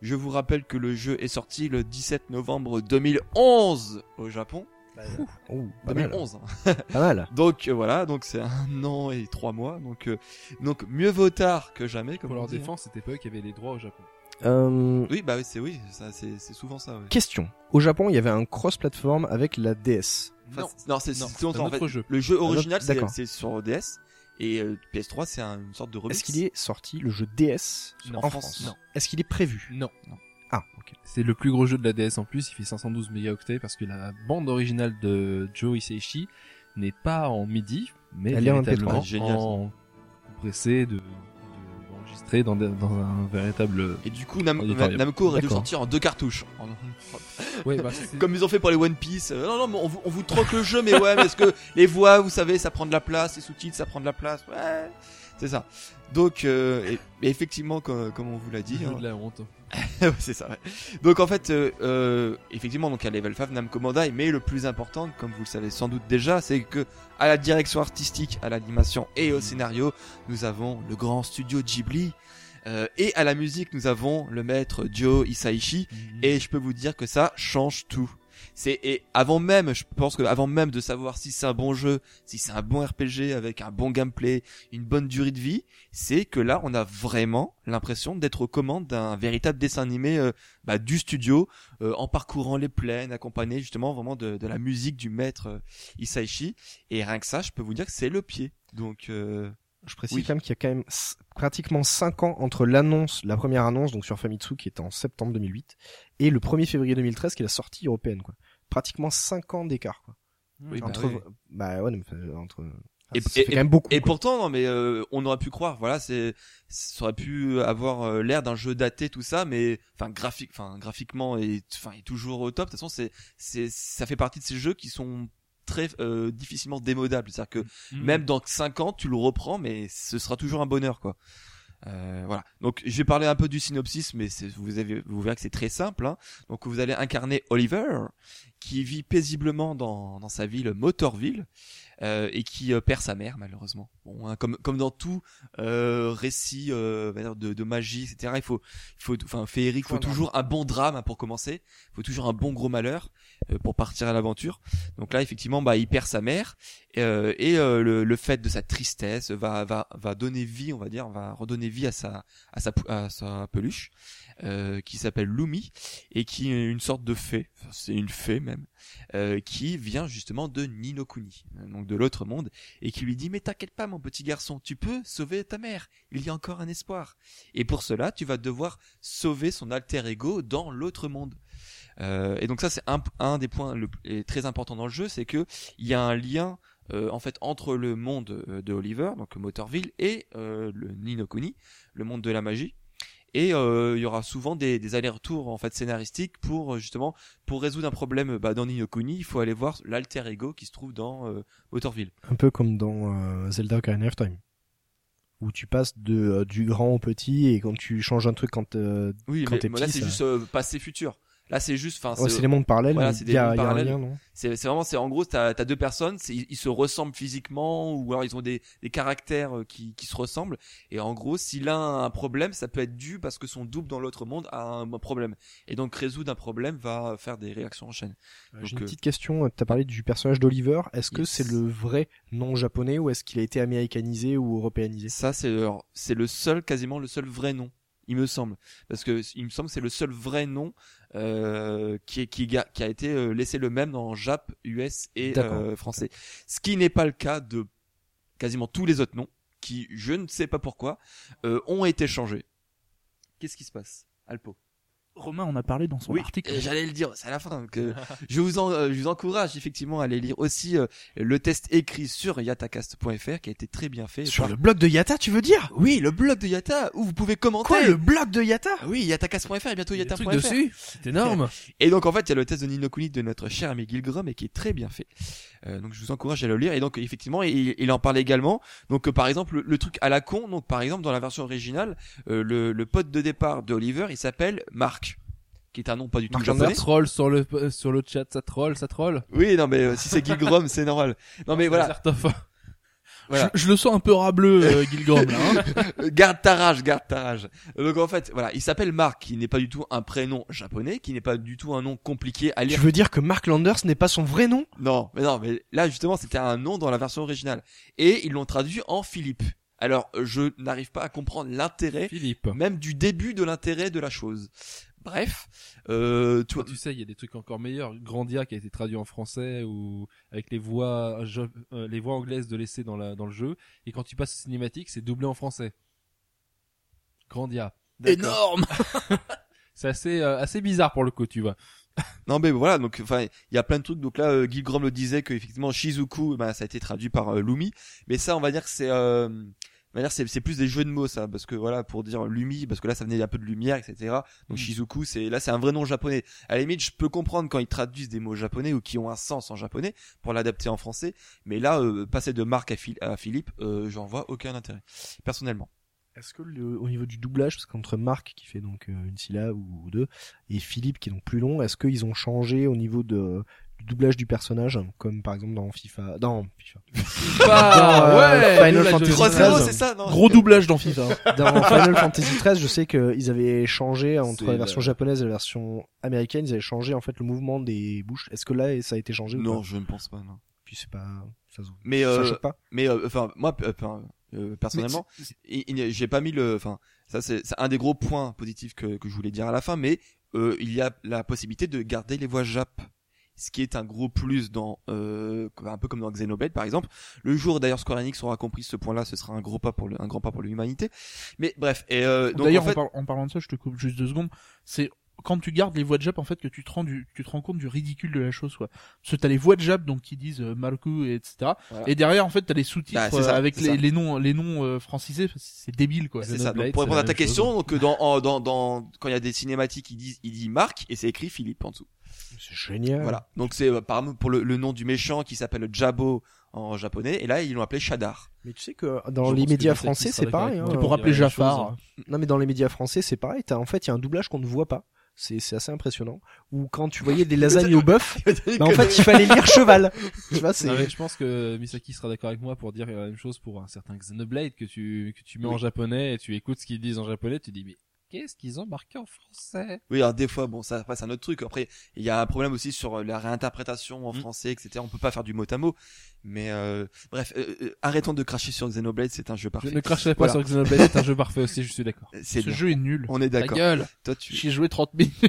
je vous rappelle que le jeu est sorti le 17 novembre 2011 au Japon. Oh, pas mal. 2011. hein. <laughs> Pas mal. Donc euh, voilà, donc c'est un <laughs> an et trois mois. Donc euh, donc mieux vaut tard que jamais. Comme Pour on leur dit, hein. défense, c'était pas eux qui avaient les droits au Japon. Euh, Oui, bah oui, c'est oui, ça c'est c'est souvent ça. Ouais. question. Au Japon, il y avait un cross-platform avec la DS. Enfin, Non. c'est- non, c'est c'est un en fait. autre jeu. Le jeu original, autre- c'est sur DS et euh, PS3, c'est un- une sorte de remix. Est-ce qu'il est sorti le jeu DS Non. en France, non. Est-ce qu'il est prévu? Non. Ah, ok. C'est le plus gros jeu de la DS en plus, il fait 512 mégaoctets parce que la bande originale de Joe Hisaishi n'est pas en MIDI, mais Elle est en véritablement MP3. Génial, ça. en compressé, de, de- enregistré dans, des- dans un véritable. Et du coup, Nam-. Namco aurait dû sortir en deux cartouches. Ouais, bah, Comme ils ont fait pour les One Piece. Euh, non, non, mais on vous, on vous troque le jeu, mais ouais, mais est-ce que les voix, vous savez, ça prend de la place, les sous-titres, ça prend de la place. Ouais, c'est ça. Donc, euh, et, et effectivement, comme, comme on vous l'a dit, <laughs> le jeu hein, de la honte. <laughs> C'est ça. ouais. Donc en fait, euh, euh, effectivement, donc à Level 5, Namco Bandai, mais le plus important, comme vous le savez sans doute déjà, c'est que à la direction artistique, à l'animation et au scénario, nous avons le grand studio Ghibli. Euh, et à la musique, nous avons le maître Joe Hisaishi. Et je peux vous dire que ça change tout. C'est et avant même, je pense que avant même de savoir si c'est un bon jeu, si c'est un bon RPG avec un bon gameplay, une bonne durée de vie, c'est que là on a vraiment l'impression d'être aux commandes d'un véritable dessin animé euh, bah, du studio, euh, en parcourant les plaines, accompagné justement vraiment de, de la musique du maître euh. Et rien que ça, je peux vous dire que c'est le pied. Donc euh, Je précise Oui. quand même qu'il y a quand même pratiquement 5 ans entre l'annonce, la première annonce, donc sur Famitsu, qui était en septembre 2008, et le 1er février 2013, qui est la sortie européenne, quoi. Pratiquement 5 ans d'écart, quoi. Oui, bah entre, oui. bah ouais, mais, euh, entre, Et- ça et- fait quand même beaucoup. Et pourtant, non, mais euh, on aurait pu croire, voilà, c'est, ça aurait pu avoir euh, l'air d'un jeu daté, tout ça, mais enfin graphique, enfin graphiquement et enfin est toujours au top. De toute façon, c'est, c'est, ça fait partie de ces jeux qui sont très euh, difficilement démodables. C'est-à-dire que même dans 5 ans, tu le reprends, mais ce sera toujours un bonheur, quoi. Euh, voilà. Donc, je vais parler un peu du synopsis, mais vous avez, vous verrez que c'est très simple. Hein. Donc, vous allez incarner Oliver, qui vit paisiblement dans, dans sa ville Motorville euh, et qui euh, perd sa mère malheureusement. Bon, hein, comme comme dans tout euh, récit euh, de, de magie, etc. Il faut, il faut, enfin féerique, il Faut toujours un bon drame hein, pour commencer. Il faut toujours un bon gros malheur euh, pour partir à l'aventure. Donc là, effectivement, bah il perd sa mère euh, et euh, le, le fait de sa tristesse va va va donner vie, on va dire, va redonner vie à sa à sa à sa peluche euh, qui s'appelle Lumi et qui est une sorte de fée. C'est une fée même euh, qui vient justement de Ninokuni, euh, donc de l'autre monde, et qui lui dit mais t'inquiète pas mon petit garçon, tu peux sauver ta mère, il y a encore un espoir. Et pour cela, tu vas devoir sauver son alter ego dans l'autre monde. Et donc ça c'est un, un des points le, très importants dans le jeu, c'est que il y a un lien euh, en fait entre le monde euh, de Oliver, donc Motorville, et euh, le Ninokuni, le monde de la magie. Et euh, il y aura souvent des, des allers-retours en fait scénaristiques pour euh, justement pour résoudre un problème bah, dans Ninokuni, il faut aller voir l'alter ego qui se trouve dans euh, Motorville. Un peu comme dans euh, Zelda Ocarina of Time. Où tu passes de, euh, du grand au petit et quand tu changes un truc quand euh, Oui, Quand mais, t'es mais là c'est ça- juste euh, passé futur. Là c'est juste, enfin ouais, c'est les mondes parallèles, voilà, c'est des y a, mondes parallèles. C'est vraiment, c'est en gros, t'as as deux personnes, ils, ils se ressemblent physiquement ou alors ils ont des, des caractères euh, qui, qui se ressemblent. Et en gros, si l'un a un problème, ça peut être dû parce que son double dans l'autre monde a un problème. Et donc résoudre un problème va faire des réactions en chaîne. J'ai Donc, une euh, petite question, tu as parlé du personnage d'Oliver, est-ce que Yes. c'est le vrai nom japonais ou est-ce qu'il a été américanisé ou européanisé? Ça, c'est le seul, quasiment le seul vrai nom, il me semble, parce que il me semble que c'est le seul vrai nom euh, qui, est, qui, qui a été euh, laissé le même dans Jap, US et euh, français. Ce qui n'est pas le cas de quasiment tous les autres noms, qui, je ne sais pas pourquoi, euh, ont été changés. Qu'est-ce qui se passe, Alpo? Romain en a parlé dans son Oui, article. euh, j'allais le dire, c'est à la fin. Que <laughs> je vous en, euh, je vous encourage effectivement à aller lire aussi euh, le test écrit sur yatacast.fr qui a été très bien fait. Sur par- le blog de Yata, tu veux dire? Oui, le blog de Yata où vous pouvez commenter. Quoi, le blog de Yata? Ah Oui, yatacast.fr et bientôt yata.fr. dessus, c'est énorme. Et donc en fait, il y a le test de Ninokuni de notre cher ami Gilgrom et qui est très bien fait. Euh, donc je vous encourage à le lire. Et donc effectivement, il, il en parle également. Donc euh, par exemple, le, le truc à la con. Donc par exemple, dans la version originale, euh, le, le pote de départ de Oliver, il s'appelle Mark, qui est un nom pas du tout Mark japonais. Ça troll sur le, euh, sur le chat, ça troll, ça troll. Oui, non mais euh, si c'est Gilgrom, c'est normal. Non mais voilà. <laughs> Voilà. Je, je le sens un peu rableux, euh, Gilgrom, là. Hein. <laughs> Garde ta rage, garde ta rage. Donc en fait, voilà, il s'appelle Mark, qui n'est pas du tout un prénom japonais, qui n'est pas du tout un nom compliqué à Tu lire. veux dire que Mark Landers n'est pas son vrai nom? Non, mais non, mais là justement, c'était un nom dans la version originale, et ils l'ont traduit en Philippe. Alors, je n'arrive pas à comprendre l'intérêt, Philippe. même du début de l'intérêt de la chose. Bref, euh, tu Toi, tu sais, il y a des trucs encore meilleurs. Grandia qui a été traduit en français ou avec les voix, je- euh, les voix anglaises de laisser dans la dans le jeu. Et quand tu passes au cinématique, c'est doublé en français. Grandia. Énorme <laughs> C'est assez euh, assez bizarre pour le coup, tu vois. Non mais voilà donc enfin il y a plein de trucs donc là euh, Guy Grom le disait que effectivement Shizuku bah, ça a été traduit par euh, Lumi mais ça on va dire que c'est c'est plus des jeux de mots ça parce que voilà pour dire Lumi parce que là ça venait un peu de lumière etc donc Mm. Shizuku c'est là c'est un vrai nom japonais. À la limite je peux comprendre quand ils traduisent des mots japonais ou qui ont un sens en japonais pour l'adapter en français. Mais là euh, passer de Marc à, Phil- à Philippe euh, j'en vois aucun intérêt personnellement. Est-ce que le- au niveau du doublage, parce qu'entre Marc qui fait donc euh, une syllabe ou deux et Philippe qui est donc plus long, est-ce qu'ils ont changé au niveau de du doublage du personnage, comme par exemple dans FIFA, dans FIFA, <laughs> Ah, Dans, euh, ouais, Final Fantasy de- 3-0 13. c'est ça non Gros doublage dans FIFA. dans <laughs> Final Fantasy XIII, je sais qu'ils avaient changé entre la version japonaise et la version américaine, ils avaient changé en fait le mouvement des bouches. Est-ce que là ça a été changé ou non pas je ne pense pas non Puis c'est pas ça se mais ça euh, pas. Mais euh, enfin moi euh, euh, personnellement, j'ai pas mis le enfin ça c'est un des gros points positifs que que je voulais dire à la fin mais euh, il y a la possibilité de garder les voix Jap. Ce qui est un gros plus dans euh, un peu comme dans Xenoblade par exemple. Le jour d'ailleurs Square Enix aura compris ce point-là, ce sera un gros pas pour le, un grand pas pour l'humanité. Mais bref et euh, D'ailleurs, en fait, en parlant de ça, je te coupe juste deux secondes. C'est quand tu gardes les voix de Jap, en fait, que tu te rends du, tu te rends compte du ridicule de la chose, quoi. Parce que t'as les voix de Jap, donc qui disent euh, Marku, et etc. Voilà. Et derrière, en fait, t'as les sous-titres Bah, c'est ça, euh, avec les, les noms, les noms euh, francisés. C'est débile, quoi. c'est ça. Donc pour répondre à ta chose. question, donc euh, dans, en- dans dans quand il y a des cinématiques, ils disent il dit Marc et c'est écrit Philippe en dessous. C'est génial. Voilà. Donc c'est euh, par exemple pour le, le nom du méchant qui s'appelle Jabo en japonais et là ils l'ont appelé Shadar. Mais tu sais que dans Je les médias français, c'est pareil. hein. pour chose, Jafar. hein. Non, mais dans les médias français, c'est pareil. T'as, en fait, il y a un doublage qu'on ne voit pas. C'est, c'est assez impressionnant. Ou quand tu voyais des lasagnes au <laughs> bœuf, <laughs> bah, en fait, il fallait lire cheval. <laughs> Tu vois, c'est, je pense que Misaki sera d'accord avec moi pour dire la même chose pour un certain Xenoblade que tu que tu mets en japonais et tu écoutes ce qu'ils disent en japonais, tu dis mais qu'est-ce qu'ils ont marqué en français? Oui, alors des fois, bon, ça après c'est un autre truc. Après, il y a un problème aussi sur euh, la réinterprétation en Mm. français, etc. On peut pas faire du mot à mot. Mais euh, bref, euh, euh, arrêtons de cracher sur Xenoblade, c'est un jeu Je parfait. ne cracherai pas Voilà. sur Xenoblade, c'est un jeu parfait aussi, je suis d'accord. <laughs> Ce bien. jeu est nul. On est Ta d'accord. gueule. Toi, tu. J'y ai joué 30 minutes. <laughs>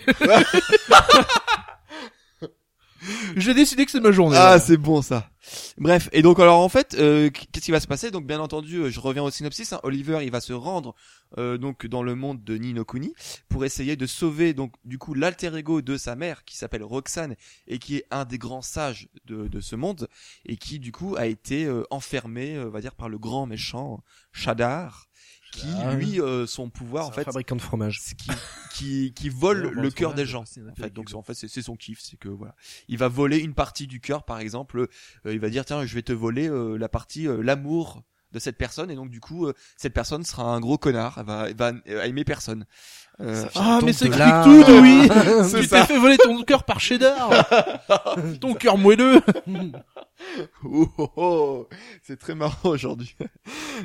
<laughs> J'ai décidé que c'est ma journée. Ah, c'est bon ça. Bref, et donc alors en fait, euh, qu'est-ce qui va se passer? Donc bien entendu, euh, je reviens au synopsis. hein, Oliver, il va se rendre euh, donc dans le monde de Ninokuni pour essayer de sauver donc du coup l'alter ego de sa mère qui s'appelle Roxane et qui est un des grands sages de, de ce monde et qui du coup a été euh, enfermé, euh, on va dire par le grand méchant Shadar, qui Shadar. lui euh, son pouvoir en fait fabricant de fromage. qui qui qui vole Ouais, le cœur des gens en fait donc en fait c'est c'est son kiff c'est que voilà il va voler une partie du cœur par exemple euh, il va dire tiens je vais te voler euh, la partie euh, l'amour de cette personne et donc du coup euh, cette personne sera un gros connard elle va elle va euh, aimer personne Euh, Ah, mais là. tout, oui. <laughs> C'est tu ça. t'es fait voler ton cœur par Cheddar. <laughs> ton cœur moelleux. <laughs> oh, oh, oh, c'est très marrant aujourd'hui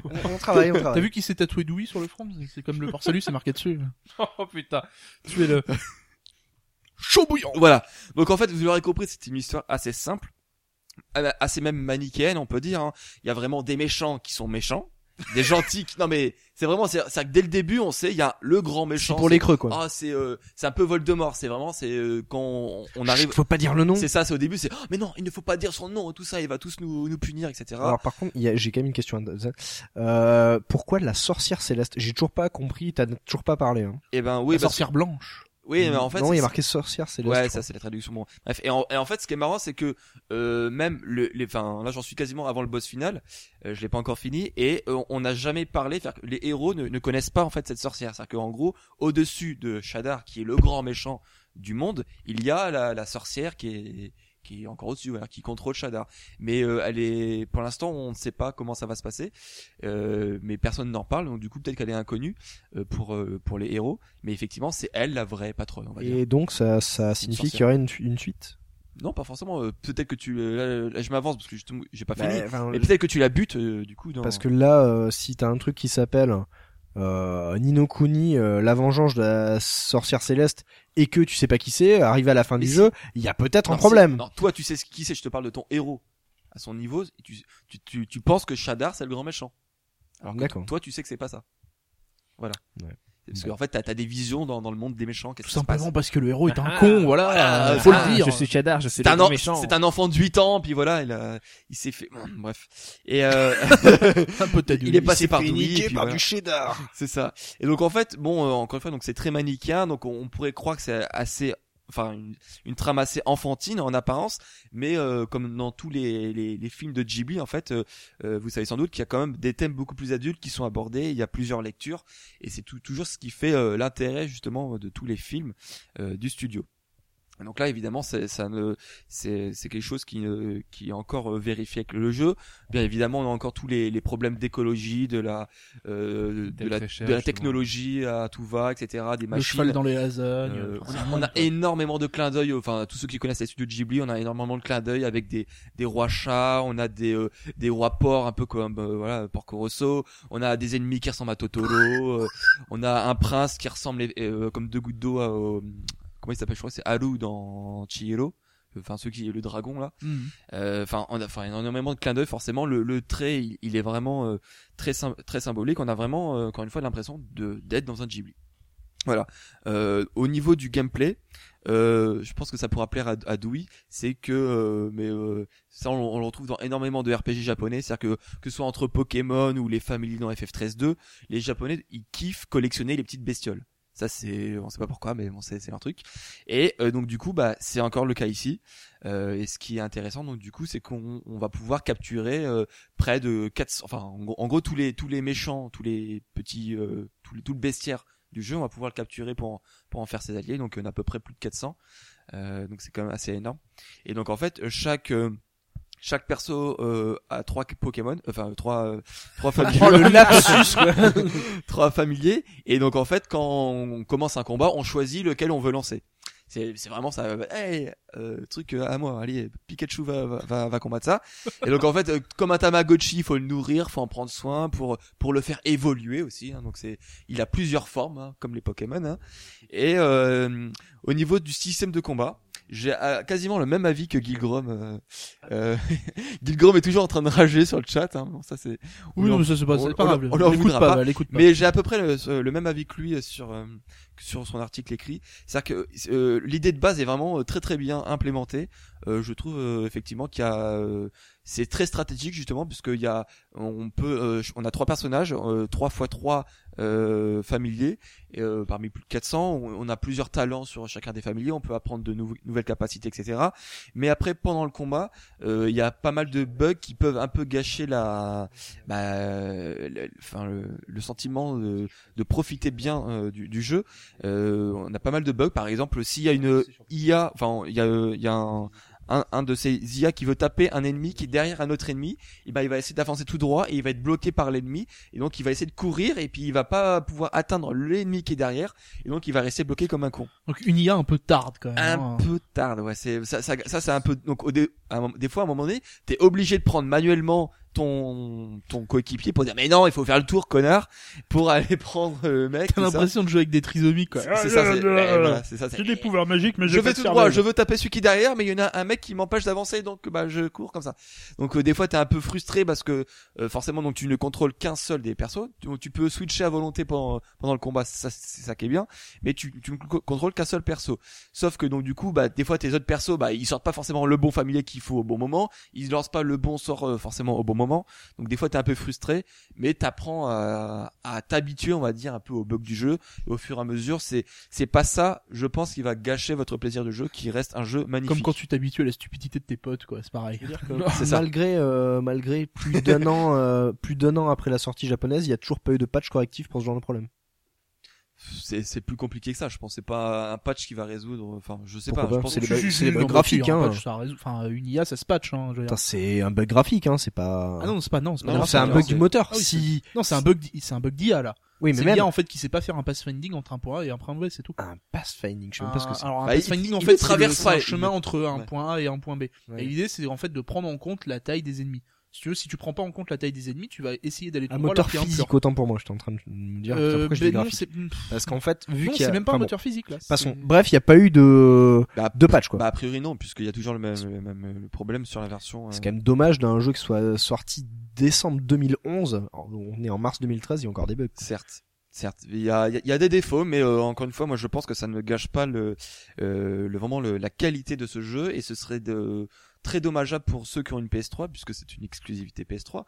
on travaille, on T'as travaille. vu qu'il s'est tatoué Dewey sur le front? C'est comme le port salut, c'est marqué dessus. Oh putain, tuez-le. Chaud bouillant. Voilà. Donc en fait, vous l'aurez compris, c'est une histoire assez simple, assez même manichéenne, on peut dire. hein. Il y a vraiment des méchants qui sont méchants, des gentils. Qui... Non mais c'est vraiment, c'est que dès le début, on sait, il y a le grand méchant. C'est pour les creux, quoi. Ah, c'est euh, c'est un peu Voldemort. C'est vraiment, c'est euh, quand on, on arrive. Faut pas dire le nom. C'est ça, c'est au début, c'est oh, mais non, il ne faut pas dire son nom tout ça, il va tous nous nous punir, etc. Alors par contre, a- j'ai quand même une question. Euh, pourquoi la sorcière céleste? J'ai toujours pas compris. T'as toujours pas parlé. Hein. et ben oui, la parce- sorcière blanche. Oui, mais en fait, non, il y c'est- a marqué sorcière céleste. Ouais, ça c'est la traduction. Bon, bref. Et en, et en fait, ce qui est marrant, c'est que euh, même le, les, enfin, là, j'en suis quasiment avant le boss final. Euh, je l'ai pas encore fini et euh, on n'a jamais parlé. que les héros ne, ne connaissent pas en fait cette sorcière. C'est-à-dire qu'en gros, au-dessus de Shadar, qui est le grand méchant du monde, il y a la, la sorcière qui est qui est encore au-dessus, voilà, qui contrôle Shadar. Mais euh, elle est, pour l'instant, on ne sait pas comment ça va se passer. Euh, mais personne n'en parle, donc du coup, peut-être qu'elle est inconnue euh, pour pour les héros. Mais effectivement, c'est elle la vraie patronne. On va dire. Et donc ça, ça signifie qu'il y aurait une, une suite? non, pas forcément. peut-être que tu, là, là, je m'avance parce que justement, j'ai pas Bah, fini. enfin, Mais peut-être que tu la butes du coup dans. Parce que là, si t'as un truc qui s'appelle euh, Nino Kuni, euh, la vengeance de la sorcière céleste, et que tu sais pas qui c'est, arrivé à la fin Mais du jeu, il y a peut-être un problème. non, toi, tu sais qui c'est. Je te parle de ton héros à son niveau. Tu, tu, tu, tu penses que Shadar c'est le grand méchant. Alors que D'accord. toi, tu sais que c'est pas ça. Voilà. Ouais. Parce Bon. qu'en fait, t'as as des visions dans, dans le monde des méchants. Qu'est-ce Tout qui se passe simplement parce que le héros est un Ah, con, voilà, voilà, faut ah, le dire. Je suis Shadar, je suis C'est le méchant. c'est un enfant de 8 ans, puis voilà, il a, il s'est fait, bref. Et, euh, <laughs> un peu de <laughs> il est passé par niquer et puis par voilà. du cheddar. C'est ça. Et donc en fait, bon, euh, encore une fois, donc c'est très manichéen, donc on, on pourrait croire que c'est assez, enfin une, trame assez enfantine en apparence, mais euh, comme dans tous les, films de Ghibli, en fait, euh, euh, vous savez sans doute qu'il y a quand même des thèmes beaucoup plus adultes qui sont abordés. Il y a plusieurs lectures, et c'est toujours ce qui fait l'intérêt justement de tous les films du studio. Donc là, évidemment, c'est ça ne, c'est c'est quelque chose qui ne- qui est encore euh, vérifié avec le jeu. Bien évidemment, on a encore tous les, les problèmes d'écologie, de la euh, de la, cher, de la justement. technologie à tout va, etc. Des Le machines. cheval dans les lasagnes. Euh, on, a, on énormément de clins d'œil, enfin tous ceux qui connaissent les studios de Ghibli, on a énormément de clins d'œil avec des des rois chats, on a des euh, des rois porcs un peu comme euh, voilà Porco Rosso, on a des ennemis qui ressemblent à Totoro, euh, on a un prince qui ressemble euh, comme deux gouttes d'eau à comment il s'appelle je crois c'est Haru dans Chihiro, enfin ceux qui le dragon là. Mhm. Euh, Enfin, on a, enfin, énormément de clins d'œil. Forcément, le, le trait, il, il est vraiment euh, très sym- très symbolique. On a vraiment, euh, encore une fois, l'impression de d'être dans un Ghibli. Voilà. Euh, au niveau du gameplay, euh, je pense que ça pourra plaire à, à Dewey, c'est que, euh, mais euh, ça, on, on le retrouve dans énormément de RPG japonais. C'est-à-dire que que ce soit entre Pokémon ou les Family dans FF13-2, les Japonais, ils kiffent collectionner les petites bestioles. Ça c'est, on sait pas pourquoi, mais bon c'est leur truc. Et euh, donc du coup, bah c'est encore le cas ici. Euh, et ce qui est intéressant, donc du coup, c'est qu'on on va pouvoir capturer euh, près de 400, enfin en gros, tous les tous les méchants, tous les petits, euh, les, tout le bestiaire du jeu, on va pouvoir le capturer pour en, pour en faire ses alliés. Donc on a à peu près plus de 400. Euh, donc c'est quand même assez énorme. Et donc en fait, chaque euh, chaque perso euh, a trois Pokémon, enfin trois euh, trois familiers, <laughs> Oh, le lapsus, <laughs> trois familiers. Et donc en fait, quand on commence un combat, on choisit lequel on veut lancer. C'est c'est vraiment ça. Hey, euh, truc euh, à moi. Allez, Pikachu va, va, va, combattre ça. Et donc en fait, euh, comme un Tamagotchi, il faut le nourrir, faut en prendre soin pour pour le faire évoluer aussi. hein. Donc c'est, il a plusieurs formes, hein, comme les Pokémon. hein. Et euh, au niveau du système de combat, j'ai euh, quasiment le même avis que Gilgrom. Euh, euh, <laughs> Gilgrom est toujours en train de rager sur le chat. Hein. Bon, ça c'est. Oui, non, mais ça c'est pas, on- pas on- grave. on leur L'écoute pas, bah. Mais j'ai à peu près le, le même avis que lui sur euh, sur son article écrit. C'est-à-dire que euh, l'idée de base est vraiment euh, très très bien implémentée. Euh, je trouve euh, effectivement qu'il y a euh, c'est très stratégique justement puisqu'il y a on peut euh, on a trois personnages euh, trois fois trois euh, familiers et, euh, parmi plus de 400 on, on a plusieurs talents sur chacun des familiers on peut apprendre de nou- nouvelles capacités etc mais après pendant le combat euh, il y a pas mal de bugs qui peuvent un peu gâcher la bah, le, enfin le, le sentiment de, de profiter bien euh, du, du jeu. Euh, on a pas mal de bugs par exemple s'il y a une IA enfin il y a il y a un un, un de ces IA qui veut taper un ennemi qui est derrière un autre ennemi, et ben il va essayer d'avancer tout droit et il va être bloqué par l'ennemi et donc il va essayer de courir et puis il va pas pouvoir atteindre l'ennemi qui est derrière et donc il va rester bloqué comme un con. Donc une IA un peu tarde quand même. Un hein. peu tard, ouais, c'est ça ça, ça c'est un peu donc au dé- un des fois à un moment donné, t'es obligé de prendre manuellement ton ton coéquipier pour dire mais non, il faut faire le tour connard pour aller <laughs> prendre le mec. T'as l'impression de jouer avec des trisomiques quoi. C'est ça, c'est ouais, voilà, c'est ça. c'est- J'ai des pouvoirs magiques, mais je vais tout droit, je veux taper celui qui est derrière, mais il y en a un mec qui m'empêche d'avancer, donc bah je cours comme ça. Donc euh, des fois t'es un peu frustré parce que euh, forcément donc tu ne contrôles qu'un seul des persos, donc tu peux switcher à volonté pendant pendant le combat, ça c'est ça qui est bien, mais tu tu ne co- contrôles qu'un seul perso. Sauf que donc du coup bah des fois tes autres persos bah ils sortent pas forcément le bon familier qu'il faut au bon moment, ils lancent pas le bon sort euh, forcément au bon moment, donc des fois t'es un peu frustré, mais t'apprends à, à t'habituer on va dire un peu au bug du jeu, et au fur et à mesure c'est c'est pas ça, je pense, qui va gâcher votre plaisir de jeu, qui reste un jeu magnifique. Comme quand tu t'habitues à la stupidité de tes potes quoi, c'est pareil. <laughs> C'est ça. malgré euh, malgré plus d'un an euh, plus d'un an après la sortie japonaise, il y a toujours pas eu de patch correctif pour ce genre de problème. C'est c'est plus compliqué que ça. Je pense c'est pas un patch qui va résoudre. Enfin, je sais Pourquoi pas. pas Je pense C'est les que- bugs- les bugs graphiques, hein. patch, ça résout- Enfin, une IA, ça se patch. Hein, c'est un bug graphique hein, c'est pas Ah non, c'est pas non, c'est un bug du moteur. Ah oui, si Non, c'est un bug, c'est un bug d'IA là. Oui, mais même l'IA en fait qui sait pas faire un pathfinding entre un point A et un point B, c'est tout. un pathfinding, je sais même pas ce que c'est. Alors un Bah, il- en il fait traverse un il- chemin entre un Ouais. point A et un point B. Ouais. Et l'idée c'est en fait de prendre en compte la taille des ennemis. Si tu veux, si tu prends pas en compte la taille des ennemis, tu vas essayer d'aller tout Un droit moteur un physique mur. autant pour moi, j'étais en train de me dire. putain, Euh, pourquoi je dis ben non, c'est Parce qu'en fait, vu qu'il y a, c'est même pas un enfin moteur physique là. Passons. Bref, il n'y a pas eu de Bah, de patch quoi. Bah a priori non, puisqu'il y a toujours le même, le même le problème sur la version. C'est euh, quand même dommage d'un jeu qui soit sorti décembre 2011. Alors, On est en mars 2013, il y a encore des bugs. Certes. Certes, il y a, il y a- il y a des défauts, mais euh, encore une fois, moi je pense que ça ne gâche pas le, euh, le vraiment le, la qualité de ce jeu, et ce serait de, très dommageable pour ceux qui ont une PS3, puisque c'est une exclusivité PS3,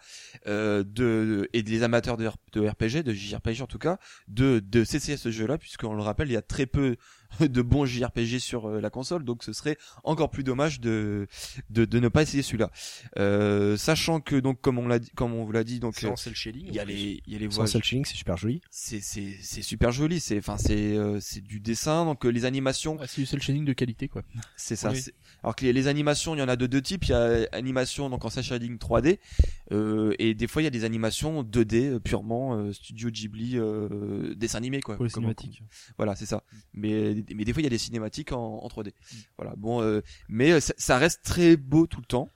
euh, de et des amateurs de, de RPG, de JRPG en tout cas, de de cesser ce jeu-là, puisqu'on le rappelle, il y a très peu <laughs> de bons JRPG sur euh, la console, donc ce serait encore plus dommage de de, de ne pas essayer celui-là. Euh, sachant que donc comme on l'a dit, comme on vous l'a dit, donc euh, shading. il y a les il y a les voix Sans shading, c'est super joli. c'est c'est c'est super joli c'est enfin c'est euh, c'est du dessin donc euh, les animations Ah, c'est du cel shading de qualité quoi. c'est ça Oui. alors que les, les animations il y en a de deux types il y a animation donc en cel shading 3D euh, et des fois il y a des animations 2D euh, purement euh, studio Ghibli euh, dessin animé quoi Pour les Comme- cinématiques. voilà c'est ça mais mais des fois il y a des cinématiques en, en 3D voilà. Bon euh, mais euh, ça, ça reste très beau tout le temps.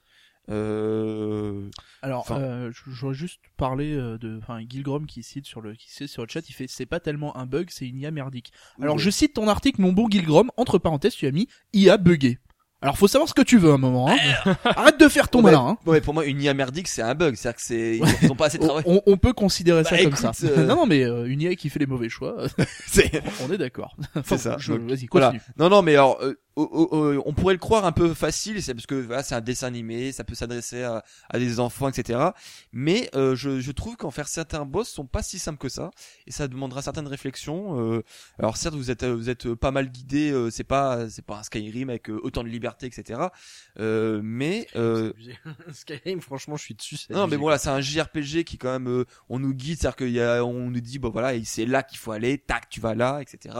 Euh, Alors, euh, je- j'aurais juste parlé euh, de, enfin, Gilgrom qui cite sur le, qui cite sur le chat, il fait, c'est pas tellement un bug, c'est une IA merdique. Alors, je cite ton article, mon bon Gilgrom, entre parenthèses, tu as mis IA buggé. Alors, faut savoir ce que tu veux à un moment, hein. Arrête de faire ton Ouais, malin, hein. ouais, pour moi une IA merdique c'est un bug c'est à dire que c'est ils ont- ils ont pas assez On, travaillé on- on peut considérer Bah, ça comme ça. euh, non, non, mais euh, une IA qui fait les mauvais choix, <laughs> c'est on est d'accord. Enfin, ça. je- Donc, Vas-y, voilà. continue. Non, non, mais alors, euh, oh, oh, oh, on pourrait le croire un peu facile, c'est parce que voilà, c'est un dessin animé, ça peut s'adresser à, à des enfants, etc. Mais euh, je, je trouve qu'en faire certains boss sont pas si simples que ça, et ça demandera certaines réflexions. euh, alors certes, vous êtes vous êtes pas mal guidé, euh, c'est pas c'est pas un Skyrim avec euh, autant de liberté, etc. Euh, mais euh, <laughs> Skyrim, franchement, je suis dessus. non, mais abusé. bon là, c'est un JRPG qui quand même, euh, on nous guide, c'est-à-dire qu'il y a, on nous dit, bon voilà, c'est là qu'il faut aller, tac, tu vas là, etc.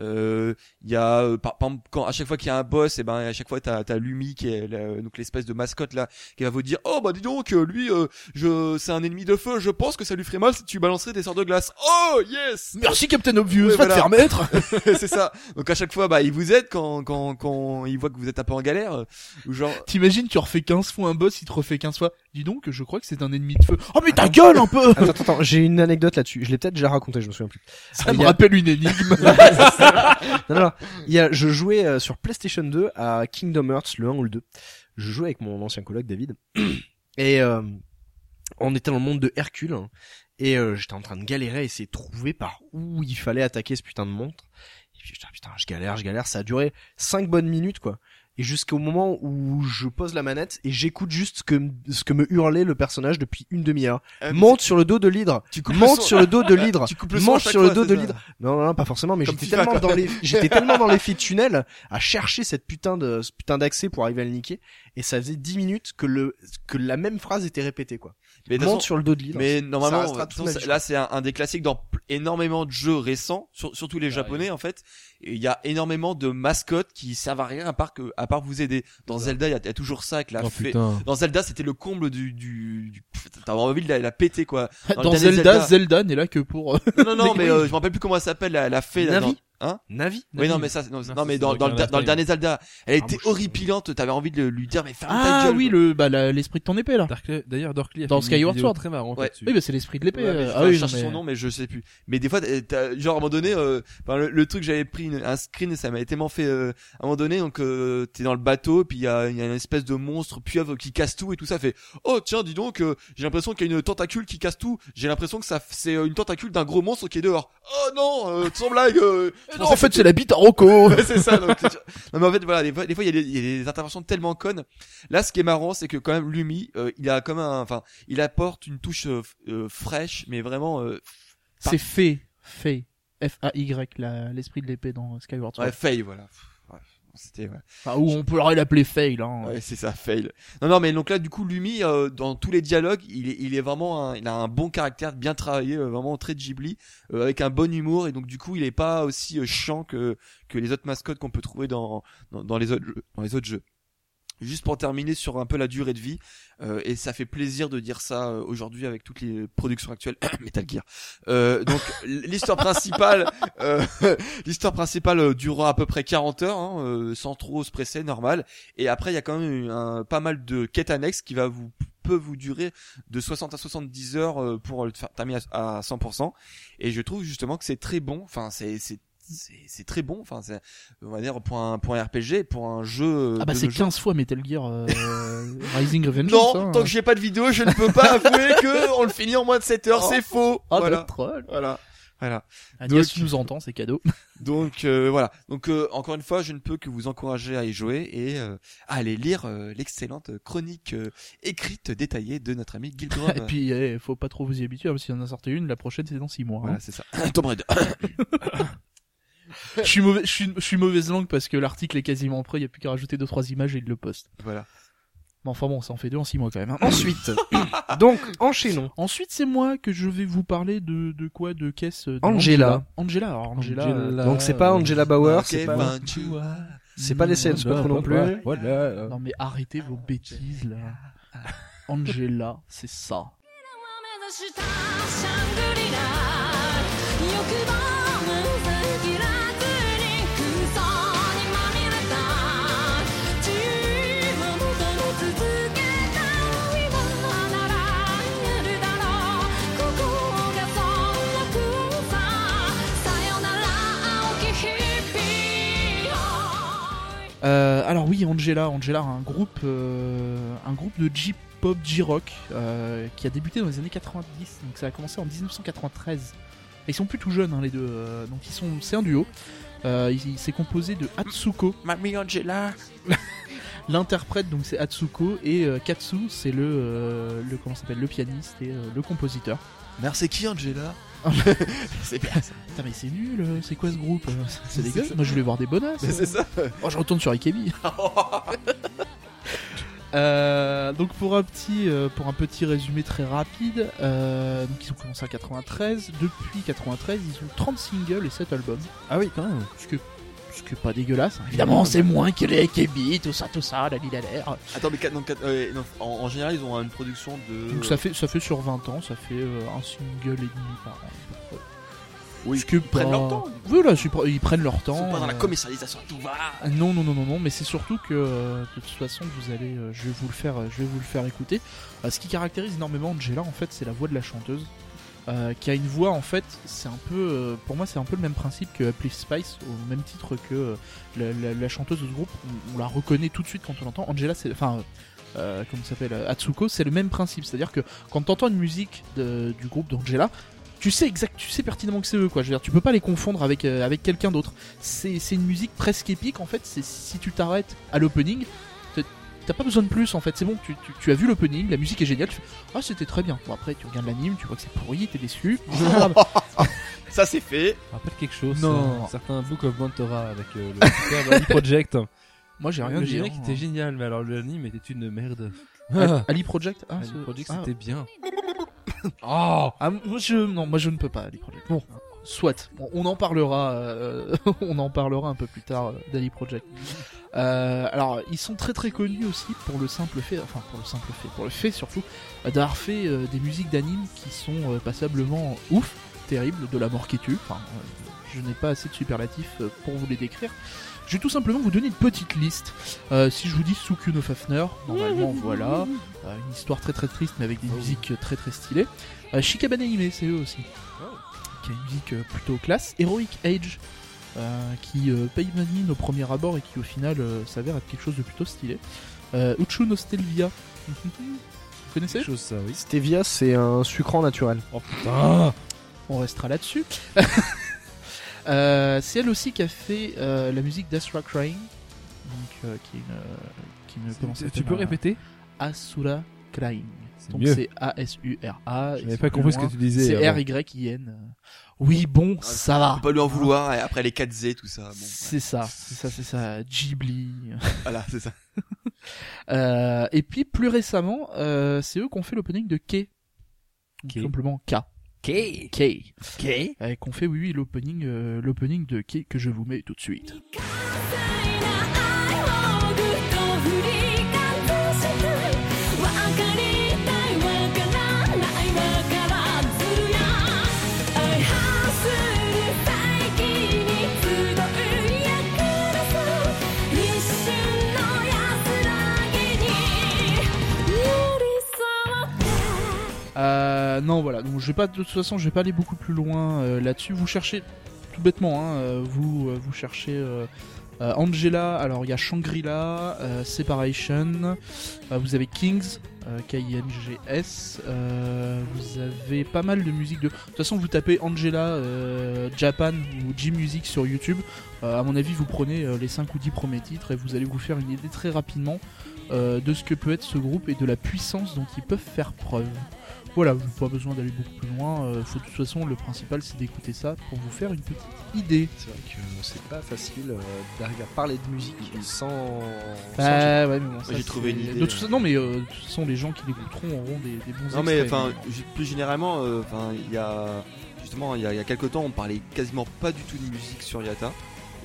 Euh, Il y a, euh, par, par quand à chaque fois qu'il y a un boss, et ben à chaque fois t'as as Lumi qui est la- donc l'espèce de mascotte là, qui va vous dire, oh bah dis donc, euh, lui, euh, je, c'est un ennemi de feu, je pense que ça lui ferait mal si tu balancerais des sorts de glace. Oh yes, Merci Captain Obvious, Ouais, va voilà. te faire mettre. <laughs> c'est ça. Donc à chaque fois, bah il vous aide quand quand quand il voit que vous êtes un peu en galère, euh, ou genre. T'imagines, tu refais 15 fois un boss, il te refait 15 fois. Dis donc, je crois que c'est un ennemi de feu. Oh mais ta gueule un peu Attends, attends, attends, j'ai une anecdote là-dessus. Je l'ai peut-être déjà raconté, je me souviens plus. Ça Il me rappelle une énigme. <laughs> Non, non, non. Il y a, je jouais euh, sur PlayStation 2 à Kingdom Hearts, le 1 ou le 2. Je jouais avec mon ancien coloc David. <clears throat> Et euh, on était dans le monde de Hercule. hein. et euh, j'étais en train de galérer à essayer de trouver par où il fallait attaquer ce putain de montre. Et puis putain, putain, je galère, je galère. Ça a duré 5 bonnes minutes, quoi. Et jusqu'au moment où je pose la manette et j'écoute juste ce que, ce que me hurlait le personnage depuis une demi-heure. Euh, Monte sur le dos de l'hydre. Tu coupes le Monte sur le dos de l'hydre. <laughs> Monte sur le dos de l'hydre. Non, non, non, pas forcément, mais <laughs> j'étais tellement dans les, j'étais tellement dans l'effet de tunnel à chercher cette putain de, ce putain d'accès pour arriver à le niquer. Et ça faisait 10 minutes que le, que la même phrase était répétée, quoi. Mais Monte façon- sur le dos de. Mais Ça normalement, façon, là c'est un, un des classiques dans énormément de jeux récents, sur- surtout les Ah, japonais en fait. Et Il y a énormément de mascottes qui servent à rien à part que, à part vous aider. Dans Zelda, il y, a- il y a toujours ça avec la Oh fée. putain. Dans Zelda, c'était le comble du, du, du t'as envie de la, la péter quoi. <laughs> Dans Zelda, Zelda- Zelda n'est là que pour... euh, Non non, non <laughs> Mais euh, je me rappelle plus comment elle s'appelle la, la fée là. Navi dans- Hein Navi. Oui non mais ça, non, Non, non, ça, mais dans, le, dans le dernier Zelda, elle Ah, était je- horripilante. T'avais envie de lui dire mais ferme ta Ah gueule. oui, le, bah, l'esprit de ton épée, là. D'ailleurs, Darkly a Dans fait Skyward Sword. très Ouais. là-dessus. Oui, bah, c'est l'esprit de l'épée. Ouais, mais euh, je ah oui, chercher mais- son nom, mais je sais plus. Mais des fois, t'as- t'as- genre à un moment donné, euh, enfin, le, le truc j'avais pris une- un screen et ça m'avait tellement fait euh, à un moment donné. Donc euh, t'es dans le bateau, puis il y a, y a une espèce de monstre pieuvre qui casse tout et tout ça. Fait oh tiens, dis donc, euh, j'ai l'impression qu'il y a une tentacule qui casse tout. J'ai l'impression que ça c'est une tentacule d'un gros monstre qui est dehors. Oh non, sans blague. Non, en fait, c'est la bite Rocco. <laughs> Ouais, c'est ça. Donc, <laughs> non mais en fait voilà, des fois, il y, a y a des interventions tellement connes. Là, ce qui est marrant, c'est que quand même Lumi, euh, il a comme un, enfin, il apporte une touche euh, f- euh, fraîche, mais vraiment euh, c'est fait, fait. F-A-Y, la- l'esprit de l'épée dans Skyward Sword. ouais, fail voilà. C'était ouais. Enfin, ou on pourrait l'appeler fail, hein. Ouais, c'est ça, fail. Non, non, mais donc là, du coup, Lumi, euh, dans tous les dialogues, il est, il est vraiment, un, il a un bon caractère, bien travaillé, euh, vraiment très Ghibli, euh, avec un bon humour, et donc du coup, il est pas aussi euh, chiant que que les autres mascottes qu'on peut trouver dans, dans dans les autres jeux, dans les autres jeux. Juste pour terminer sur un peu la durée de vie, euh, et ça fait plaisir de dire ça euh, aujourd'hui avec toutes les productions actuelles <coughs> Metal Gear. Euh, donc l'histoire principale, euh, <laughs> l'histoire principale euh, durera à peu près 40 heures, hein, euh, sans trop se presser, normal. Et après il y a quand même un, pas mal de quêtes annexes qui va vous peut vous durer de 60 à 70 heures pour le terminer à 100%. Et je trouve justement que c'est très bon. Enfin c'est c'est c'est très bon enfin c'est on va dire pour un pour un RPG pour un jeu Ah bah c'est nos jours. 15 fois Metal Gear euh, Rising Revengeance. Non, hein. tant que j'ai pas de vidéo, je ne peux pas avouer que on le finit en moins de 7 heures, Oh. c'est faux. Ah, voilà. notre troll. Voilà. Voilà. Agnès, Donc- tu nous entends, c'est cadeau. Donc euh, voilà. Donc euh, encore une fois, je ne peux que vous encourager à y jouer et euh, à aller lire euh, l'excellente chronique euh, écrite détaillée de notre ami Gilgrom. Et puis, eh, faut pas trop vous y habituer, parce qu'il y en a sorti une, la prochaine c'est dans 6 mois. hein. voilà, c'est ça. Tomb Raider je, suis mauvais, je, suis, je suis mauvaise langue parce que l'article est quasiment prêt, il y a plus qu'à rajouter deux trois images et il le poste. voilà. Mais enfin bon, ça en fait deux en 6 mois quand même. hein. Ensuite, <coughs> donc enchaînons. Ensuite, c'est moi que je vais vous parler de, de quoi De caisse de Angela. Angela, alors Angela. euh, Donc c'est pas Angela Bauer, Ok, c'est pas, ben, tu vois. c'est pas les Science Patrol non plus. Voilà. Non mais arrêtez vos bêtises là. <laughs> Angela, c'est ça. 目指したシャングリラ欲望 Euh, alors oui, Angela, Angela, un groupe, euh, un groupe de J-pop, J-rock, euh, qui a débuté dans les années 90. Donc ça a commencé en 1993. Et ils sont plus tout jeunes hein, les deux. euh, donc ils sont, c'est un duo. Euh, il, il s'est composé de Atsuko, Mamie Angela. <laughs> l'interprète donc c'est Atsuko et euh, Katsu c'est le, euh, le comment s'appelle le pianiste et euh, le compositeur. Merde, c'est qui Angela? <laughs> C'est bien ça. Putain mais c'est nul, euh, c'est quoi ce groupe euh, C'est dégueulasse. Moi je voulais voir des bonasses. Mais c'est ça. Oh, je retourne sur Ikebi. <laughs> Euh, donc pour un petit euh, pour un petit résumé très rapide, euh, donc ils ont commencé en 93. Depuis 93, ils ont 30 singles et 7 albums. Ah oui, quand même. Ce que ce que pas dégueulasse. hein. Évidemment, c'est moins que les Kebi, tout ça, tout ça, la lila l'air. Attends, mais quatre- donc, quatre- euh, non, en, en général, ils ont une production de. Donc ça fait ça fait sur 20 ans, ça fait euh, un single et demi par an. Oui, ils prennent leur temps. Pas- ils prennent leur Ils temps. sont pas dans la euh, commercialisation tout va. Ah, Non, non, non, non, non, mais c'est surtout que euh, de toute façon, vous allez, euh, je vais vous le faire, euh, je vais vous le faire écouter. Euh, ce qui caractérise énormément Angela, en fait, c'est la voix de la chanteuse, euh, qui a une voix, en fait, c'est un peu, euh, pour moi, c'est un peu le même principe que Uplift Spice, au même titre que euh, la, chanteuse de ce groupe. On, la reconnaît tout de suite quand on l'entend. Angela, c'est, enfin, comment s'appelle, Atsuko, c'est le même principe, c'est-à-dire que quand t'entends une musique du groupe d'Angela. Tu sais exact, tu sais pertinemment que c'est eux quoi. Je veux dire, tu peux pas les confondre avec avec quelqu'un d'autre c'est c'est une musique presque épique en fait. C'est si tu t'arrêtes à l'opening, t'as- pas besoin de plus en fait. C'est bon, tu, tu, tu as vu l'opening, la musique est géniale. Tu fais, ah c'était très bien. Bon après tu regardes l'anime, tu vois que c'est pourri, t'es déçu. <laughs> Ça c'est fait. Ça rappelle quelque chose. Non. Un certain Book of Mentora avec euh, le <laughs> superbe Ali Project. Moi j'ai rien le dit. générique hein. était génial, mais alors l'anime était une merde. Ali- Ali Project. Ah, Ali ce- Project ah. c'était bien. Oh Ah, moi je non, moi je ne peux pas Ali Project. Bon, soit. On, on en parlera. euh, <laughs> on en parlera un peu plus tard euh, d'Ali Project. Euh, alors ils sont très très connus aussi pour le simple fait, enfin pour le simple fait, pour le fait surtout d'avoir fait euh, des musiques d'anime qui sont euh, passablement ouf, terribles, de la mort qui tue. Enfin, je n'ai pas assez de superlatifs pour vous les décrire. Je vais tout simplement vous donner une petite liste. Euh, si je vous dis Sukuno Fafner, normalement <laughs> voilà, Euh, une histoire très très triste mais avec des musiques euh, très très stylées. Euh, Shikabane Hime, c'est eux aussi. Qui a une musique euh, plutôt classe. Heroic Age, euh, qui euh, paye manie au premier abord et qui au final euh, s'avère être quelque chose de plutôt stylé. Euh, Uchu Nostalvia. <laughs> Vous connaissez quelque chose ça, oui. Stevia, c'est un sucrant naturel. Oh putain On restera là-dessus. <laughs> Euh, c'est elle aussi qui a fait euh, la musique d'Asura Crying. Donc, euh, qui est une. euh, qui Tu peux répéter? Asura Crying. C'est Donc mieux. c'est A-S-U-R-A. J'avais pas compris ce que tu disais. C'est. R-Y-I-N. Oui, bon, ça va. Faut pas lui en vouloir. Et après les 4Z, tout ça. Bon, ouais. C'est ça, c'est ça, c'est ça. Ghibli. <laughs> Voilà, c'est ça. <laughs> Euh, et puis plus récemment, euh, c'est eux qui ont fait l'opening de K. Tout K. simplement K. K. K. K. Euh, qu'on fait oui, oui l'opening, euh, l'opening de K que je vous mets tout de suite. Euh, non, voilà. Donc, je vais pas de toute façon, je vais pas aller beaucoup plus loin euh, là-dessus. Vous cherchez tout bêtement, hein, euh, vous vous cherchez Angela. Alors il y a Shangri-La, Separation. vous avez Kings, K-I-N-G-S. vous avez pas mal de musique de. De toute façon, vous tapez Angela Japan ou G-Music sur YouTube. À mon avis, vous prenez les 5 ou 10 premiers titres et vous allez vous faire une idée très rapidement euh, de ce que peut être ce groupe et de la puissance dont ils peuvent faire preuve. Voilà, vous n'avez pas besoin d'aller beaucoup plus loin. euh, faut, de toute façon, le principal c'est d'écouter ça pour vous faire une petite idée. C'est vrai que c'est pas facile euh, d'arriver à parler de musique sans. sans- Bah ouais, mais bon, ça, j'ai trouvé une idée, de toute fa- Non, mais euh, de toute façon, les gens qui l'écouteront auront des, des bons Non mais enfin plus généralement, euh, enfin il y a justement il y y a quelques temps on parlait quasiment pas du tout de musique sur Yata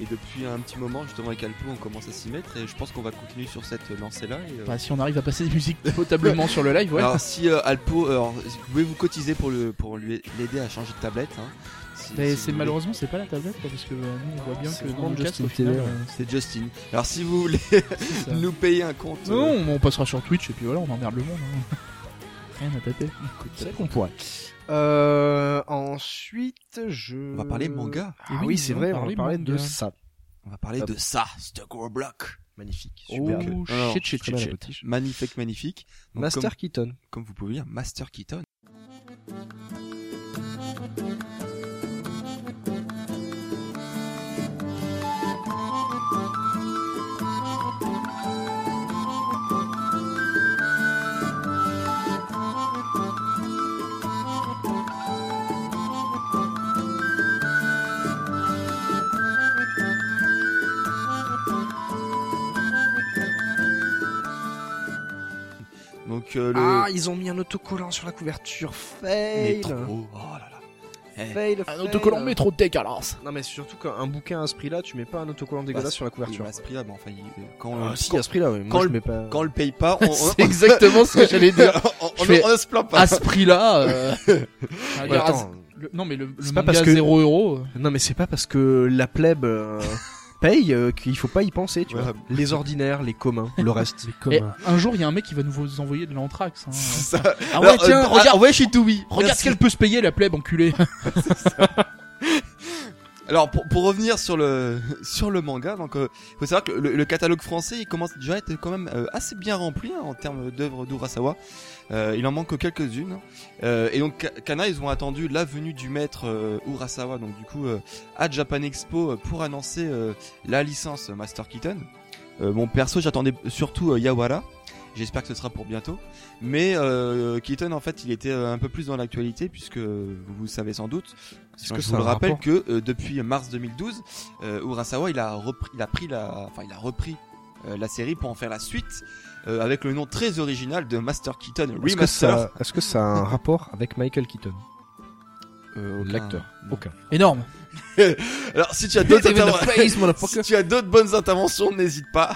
et depuis un petit moment justement avec Alpo on commence à s'y mettre et je pense qu'on va continuer sur cette lancée là. Et, euh, Bah, si on arrive à passer des musiques potablement sur le live, ouais. Alors si euh, Alpo, euh, alors, vous pouvez vous cotiser pour le pour lui l'aider à changer de tablette. Hein, si- Mais si c'est malheureusement c'est pas la tablette parce que euh, nous on voit bien C'est que dans le Justin au final, euh, c'est Justin. Alors si vous voulez <laughs> ça. nous payer un compte, euh, Non, on passera sur Twitch et puis voilà, on emmerde le monde. hein. Rien à taper. C'est vrai qu'on pourrait. Euh, ensuite, je. on va parler manga. Ah Et oui, c'est vrai, on va parler de ça. On va parler Hop. de ça, Stuck Block. Magnifique, Oh super. Alors, shit shit shit. Magnifique, magnifique. Donc, Master comme, Keaton. comme vous pouvez lire, Master Keaton. Donc euh, le Ah, ils ont mis un autocollant sur la couverture. Mais Fail. trop. Oh là là. Eh, Fail. Un fail. autocollant métro de décalance. Non, mais surtout qu'un bouquin à ce prix-là, tu mets pas un autocollant dégueulasse bah, sur la couverture. à ce prix-là, bon, enfin, il- quand, Ah, on, si, quand, à ce prix-là, oui. Quand le- pas. quand on le paye pas, on, <laughs> C'est exactement ce que <laughs> j'allais dire. on, on- Je fais- on ne se plaint pas. À ce prix-là. euh, <laughs> Ouais, regarde, attends. le- non mais le, le C'est pas manga parce que- 0 euros. euh, Non, mais c'est pas parce que la plèbe euh, paye euh, qu'il faut pas y penser, tu Ouais. vois. Les ordinaires, les communs, le reste. <laughs> Et un jour il y a un mec qui va nous vous envoyer de l'anthrax. hein. C'est ça. Ah ouais Alors, tiens euh, regarde. ah, ouais, chez. Regarde Merci. qu'elle peut se payer la plèbe enculé. <laughs> Alors pour, pour revenir sur le <laughs> sur le manga, donc euh, faut savoir que le, le catalogue français il commence déjà à être quand même euh, assez bien rempli hein, en termes d'œuvres d'Urasawa. Euh, il en manque que quelques-unes. Euh, et donc Ka- Kana ils ont attendu la venue du maître euh, Urasawa donc du coup euh, à Japan Expo pour annoncer la licence Master. Euh, mon perso j'attendais surtout Yawara. J'espère que ce sera pour bientôt. Mais euh, Keaton en fait il était euh, un peu plus dans l'actualité puisque vous le savez sans doute. Je que vous ça a le rappelle que euh, depuis mars 2012, euh, Urasawa il a repris, il a pris la, enfin il a repris euh, la série pour en faire la suite euh, avec le nom très original de Master Keaton Est-ce que, Remaster. ça, est-ce que ça a un rapport avec Michael Keaton Euh, L'acteur. Aucun. Énorme. <laughs> Alors si as d'autres <laughs> <laughs> tu as d'autres bonnes interventions, n'hésite pas.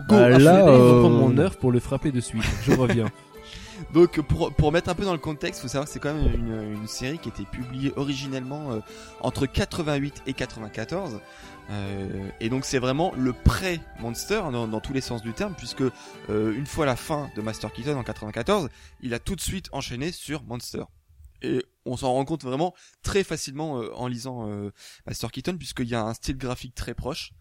Go, Bah, là, Freddy, il euh, prendre mon œuf pour le frapper de suite. Je reviens. <laughs> Donc pour, pour mettre un peu dans le contexte, faut savoir que c'est quand même une, une série qui était publiée originellement euh, entre 88 et 94. Euh, et donc c'est vraiment le pré-Monster dans, dans tous les sens du terme, puisque euh, une fois la fin de Master Keaton en 94, il a tout de suite enchaîné sur Monster. Et on s'en rend compte vraiment très facilement euh, en lisant euh, Master Keaton, puisqu'il y a un style graphique très proche.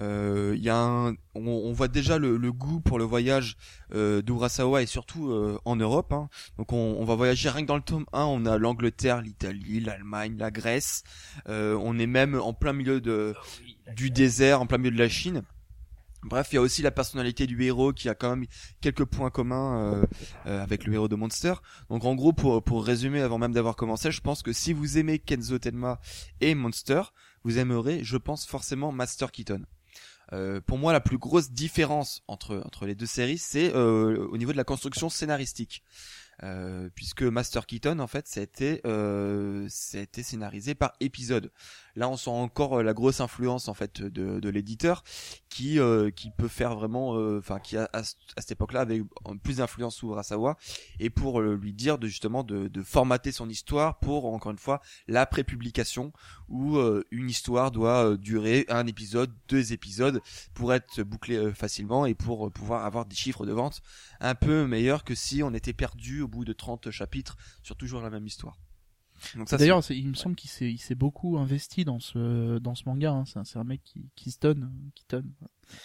Euh, y a un, on, on voit déjà le, le goût pour le voyage euh, d'Urasawa et surtout euh, en Europe. hein. Donc on, on va voyager rien que dans le tome 1, on a l'Angleterre, l'Italie, l'Allemagne, la Grèce. Euh, on est même en plein milieu de, du désert, en plein milieu de la Chine. Bref, il y a aussi la personnalité du héros qui a quand même quelques points communs euh, euh, avec le héros de Monster. Donc en gros, pour, pour résumer avant même d'avoir commencé, je pense que si vous aimez Kenzo Tenma et Monster, vous aimerez, je pense, forcément Master Keaton. Euh, pour moi, la plus grosse différence entre entre les deux séries, c'est euh, au niveau de la construction scénaristique. Euh, puisque Master Keaton, en fait, ça a ça a été scénarisé par épisode. Là, on sent encore euh, la grosse influence en fait de, l'éditeur, qui euh, qui peut faire vraiment, euh, enfin, qui à, à cette époque-là avait plus d'influence sur Urasawa, et pour lui dire de justement de, de formater son histoire pour encore une fois la prépublication où une histoire doit durer un épisode, deux épisodes pour être bouclée facilement et pour pouvoir avoir des chiffres de vente un peu meilleurs que si on était perdu au bout de 30 chapitres sur toujours la même histoire. D'ailleurs, il me semble qu'il s'est, il s'est beaucoup investi dans ce, dans ce manga. Hein. C'est, un, c'est un mec qui, qui se donne, qui donne. c'est-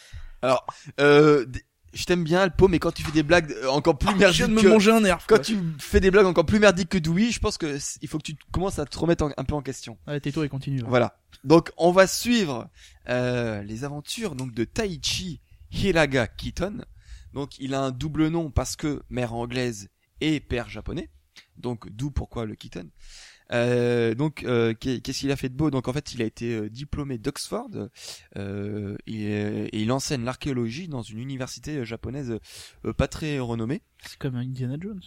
alors, euh, je t'aime bien Alpo, mais quand tu fais des blagues euh, encore plus Ah, Je viens merdiques de me que, manger un nerf. quand tu fais des blagues encore plus merdiques que Dewey, je pense que c- il faut que tu commences à te remettre en- un peu en question. Allez, tais-toi et continue. là. Voilà. Donc on va suivre euh, les aventures donc de Taichi Hiraga Kiton. Donc il a un double nom parce que mère anglaise et père japonais. Donc d'où pourquoi le Kiton. Euh, donc euh, qu'est- qu'est-ce qu'il a fait de beau? Donc en fait il a été euh, diplômé d'Oxford euh, et, et il enseigne l'archéologie dans une université euh, japonaise euh, pas très renommée. C'est comme Indiana Jones.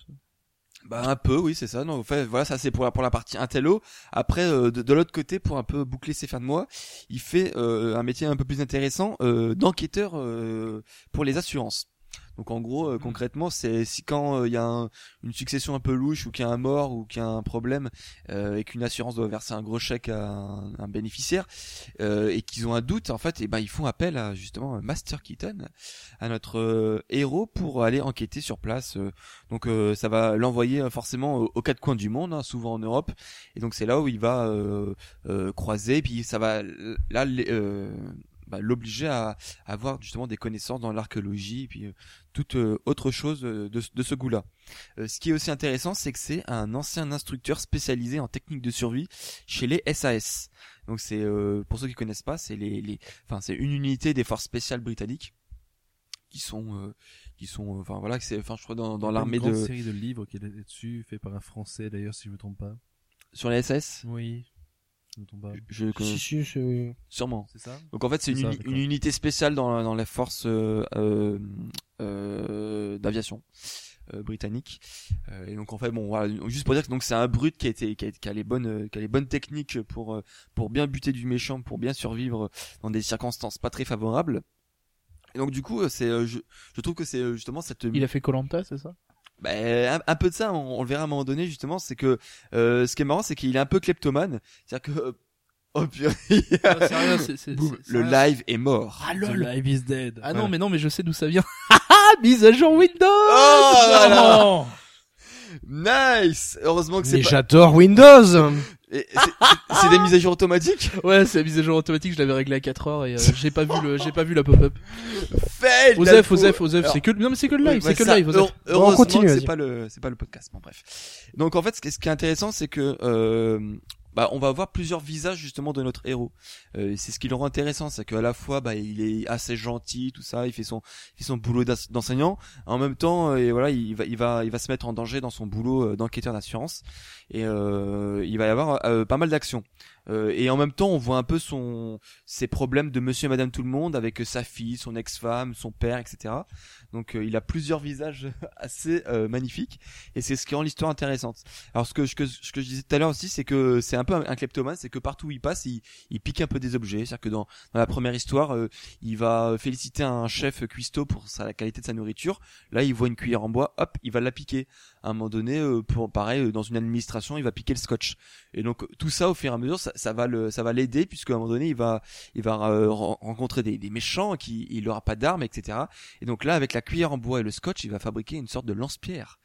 Bah un peu oui c'est ça non en fait voilà ça c'est pour la pour la partie intello après euh, de, de l'autre côté pour un peu boucler ses fins de mois il fait euh, un métier un peu plus intéressant euh, d'enquêteur euh, pour les assurances donc en gros euh, concrètement c'est si quand euh, il y a un- une succession un peu louche ou qu'il y a un mort ou qu'il y a un problème euh, et qu'une assurance doit verser un gros chèque à un, un bénéficiaire euh, et qu'ils ont un doute en fait et ben ils font appel à justement Master Keaton à notre euh, héros pour aller enquêter sur place euh, donc euh, ça va l'envoyer euh, forcément aux, aux quatre coins du monde, hein, souvent en Europe. Et donc c'est là où il va euh, euh, croiser, puis ça va euh, là les- euh, bah, l'obliger à, à avoir justement des connaissances dans l'archéologie et puis euh, toute euh, autre chose euh, de, de ce goût-là. Euh, ce qui est aussi intéressant, c'est que c'est un ancien instructeur spécialisé en technique de survie chez les SAS. Donc c'est euh, pour ceux qui connaissent pas, c'est les, les enfin c'est une unité des forces spéciales britanniques qui sont euh, qui sont enfin voilà c'est enfin je crois dans, dans l'armée de série de livres qui est dessus, fait par un Français d'ailleurs, si je me trompe pas. sur les SS Oui. Trompe pas. je Si, si, c'est- sûrement. C'est ça? Donc en fait c'est une, uni- unité spéciale dans la- dans les forces euh, euh, euh, d'aviation euh, britannique. Euh, et donc en fait bon voilà juste pour dire que donc c'est un brut qui a été qui a, qui a les bonnes qui a les bonnes techniques pour pour bien buter du méchant pour bien survivre dans des circonstances pas très favorables. Et donc du coup c'est je, je trouve que c'est justement cette Il a fait Colanta, c'est ça? Bah, un, un peu de ça, on, on le verra à un moment donné justement, c'est que euh, ce qui est marrant, c'est qu'il est un peu kleptomane, c'est-à-dire que <laughs> oh purée, Ah, c'est rien, c'est- c'est- <laughs> boum, c'est- le c'est rien. live est mort. Ah The lol. live is dead. Ah non, Voilà. mais non, mais je sais d'où ça vient. <laughs> Mise à jour Windows. Oh. Non Nice. Heureusement que c'est Mais pas. j'adore Windows c'est- c'est c'est des mises à jour automatiques? Ouais, c'est la mise à jour automatique. Je l'avais réglé à 4 heures et euh, j'ai pas vu le, j'ai pas vu la pop-up. Fail. Osef. Osef, Osef. C'est que, non mais c'est que le live, c'est que ça, le live. Osef. heure- Heureusement continue, c'est pas le, c'est pas le podcast. Bon bref. Donc en fait, ce qui est, ce qui est intéressant, c'est que euh, bah, on va avoir plusieurs visages justement de notre héros. Euh, c'est ce qui le rend intéressant, c'est qu'à la fois, bah, il est assez gentil, tout ça, il fait son, il fait son boulot d'enseignant. En même temps, euh, et voilà, il va, il va, il va se mettre en danger dans son boulot euh, d'enquêteur d'assurance. Et euh, il va y avoir euh, pas mal d'actions. Euh, et en même temps, on voit un peu son, ses problèmes de Monsieur et Madame Tout le Monde avec sa fille, son ex-femme, son père, etc. Donc, il a plusieurs visages <laughs> assez magnifiques. Et c'est ce qui rend l'histoire intéressante. Alors, ce que, que, ce que je disais tout à l'heure aussi, c'est que c'est un peu un, un kleptomane, c'est que partout où il passe, il, il pique un peu des objets. C'est-à-dire que dans, dans la première histoire, euh, il va féliciter un chef cuistot pour sa, la qualité de sa nourriture. Là, il voit une cuillère en bois, hop, il va la piquer. À un moment donné, euh, pour, pareil, euh, dans une administration, il va piquer le scotch. Et donc, tout ça, au fur et à mesure, ça, va le, ça va l'aider, puisqu'à un moment donné, il va, il va euh, ren- rencontrer des, des méchants, qui, il aura pas d'armes, etc. Et donc là, avec la cuillère en bois et le scotch, il va fabriquer une sorte de lance-pierre.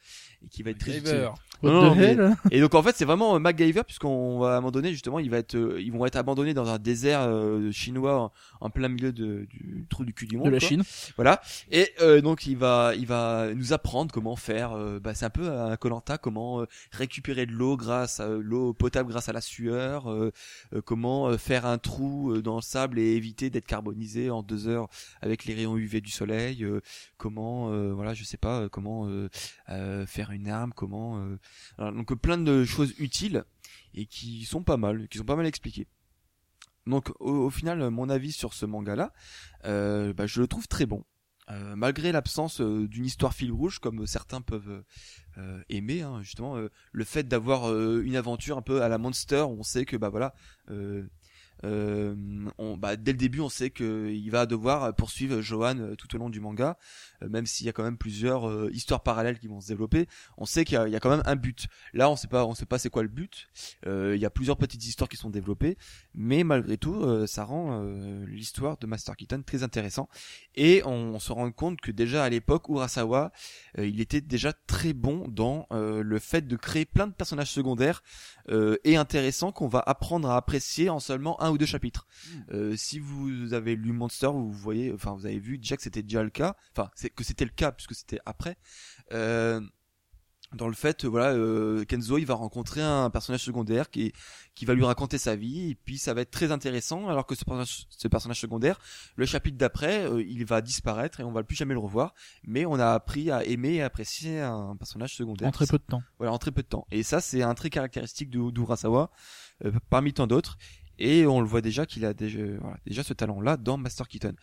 Et qui va être très utile. Non, mais- <laughs> Et donc en fait c'est vraiment euh, MacGyver puisqu'on va à un moment donné justement il va être euh, ils vont être abandonnés dans un désert euh, chinois en, en plein milieu de, du trou du cul du monde. De la quoi. Chine. Voilà. Et euh, donc il va il va nous apprendre comment faire. euh, bah, c'est un peu un Colanta comment euh, récupérer de l'eau grâce à euh, l'eau potable grâce à la sueur. euh, euh, comment euh, faire un trou euh, dans le sable et éviter d'être carbonisé en deux heures avec les rayons UV du soleil. euh, comment euh, voilà je sais pas euh, comment euh, euh, une arme. Comment euh, donc plein de choses utiles et qui sont pas mal, qui sont pas mal expliquées. Donc au, final, mon avis sur ce manga-là, euh, bah, je le trouve très bon. Euh, malgré l'absence euh, d'une histoire fil rouge comme certains peuvent aimer, hein, justement le fait d'avoir une aventure un peu à la Monster, on sait que bah voilà, euh, on, bah, dès le début, on sait qu'il va devoir poursuivre Johan euh, tout au long du manga, euh, même s'il y a quand même plusieurs euh, histoires parallèles qui vont se développer. On sait qu'il y, a- quand même un but. Là, on sait pas, on sait pas c'est quoi le but. Il y a plusieurs petites histoires qui sont développées, mais malgré tout, ça rend l'histoire de Master Keaton très intéressant. Et on, se rend compte que déjà à l'époque, Urasawa, il était déjà très bon dans le fait de créer plein de personnages secondaires euh, et intéressants qu'on va apprendre à apprécier en seulement un ou deux chapitres. Euh, si vous avez lu Monster, vous voyez, enfin vous avez vu déjà que c'était déjà le cas, enfin c'est que c'était le cas puisque c'était après. Euh, dans le fait, voilà, euh, Kenzo, il va rencontrer un personnage secondaire qui, qui va lui raconter sa vie, et puis ça va être très intéressant, alors que ce personnage, ce personnage secondaire, le chapitre d'après, euh, il va disparaître et on va plus jamais le revoir, mais on a appris à aimer et apprécier un personnage secondaire. En très peu de temps. Voilà, en très peu de temps. Et ça, c'est un trait caractéristique de d'Urasawa, euh, parmi tant d'autres. Et on le voit déjà qu'il a déjà, voilà, déjà ce talent-là dans Master Keaton.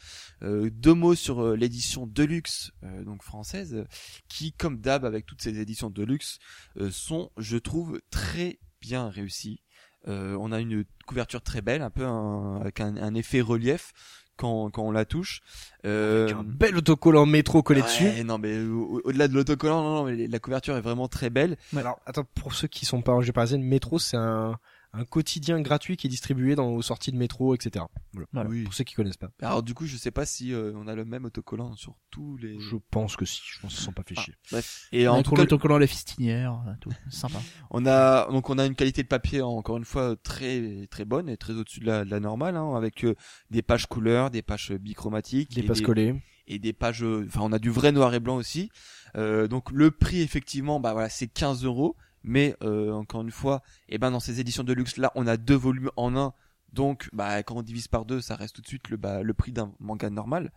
Euh, deux mots sur euh, l'édition Deluxe, euh, donc française, qui, comme d'hab avec toutes ces éditions Deluxe, euh, sont, je trouve, très bien réussies. Euh, on a une couverture très belle, un peu un- avec un, un effet relief quand, quand on la touche. Euh, Avec un bel autocollant métro collé dessus. ouais, non mais au- au-delà de l'autocollant, non, non, mais la couverture est vraiment très belle. Alors, attends, pour ceux qui sont pas en région parisienne, Métro, c'est un, un quotidien gratuit qui est distribué dans aux sorties de métro, etc. Voilà. Voilà. Oui. Pour ceux qui connaissent pas. Alors du coup, je sais pas si euh, on a le même autocollant sur tous les. Je pense que si, je pense qu'ils sont pas fait Ah, chier. bref. Et en Avec tout cas, l'autocollant à la fistinière, euh, tout. Sympa. <laughs> on a donc on a une qualité de papier encore une fois très très bonne et très au-dessus de la, de la normale, hein, avec euh, des pages couleurs, des pages bichromatiques, Des et passes collées. et des pages. euh, Enfin, on a du vrai noir et blanc aussi. Euh, donc le prix effectivement, bah voilà, c'est 15 euros. Mais euh, encore une fois, et ben dans ces éditions de luxe là, on a deux volumes en un. Donc, bah quand on divise par deux, ça reste tout de suite le bah, le prix d'un manga normal.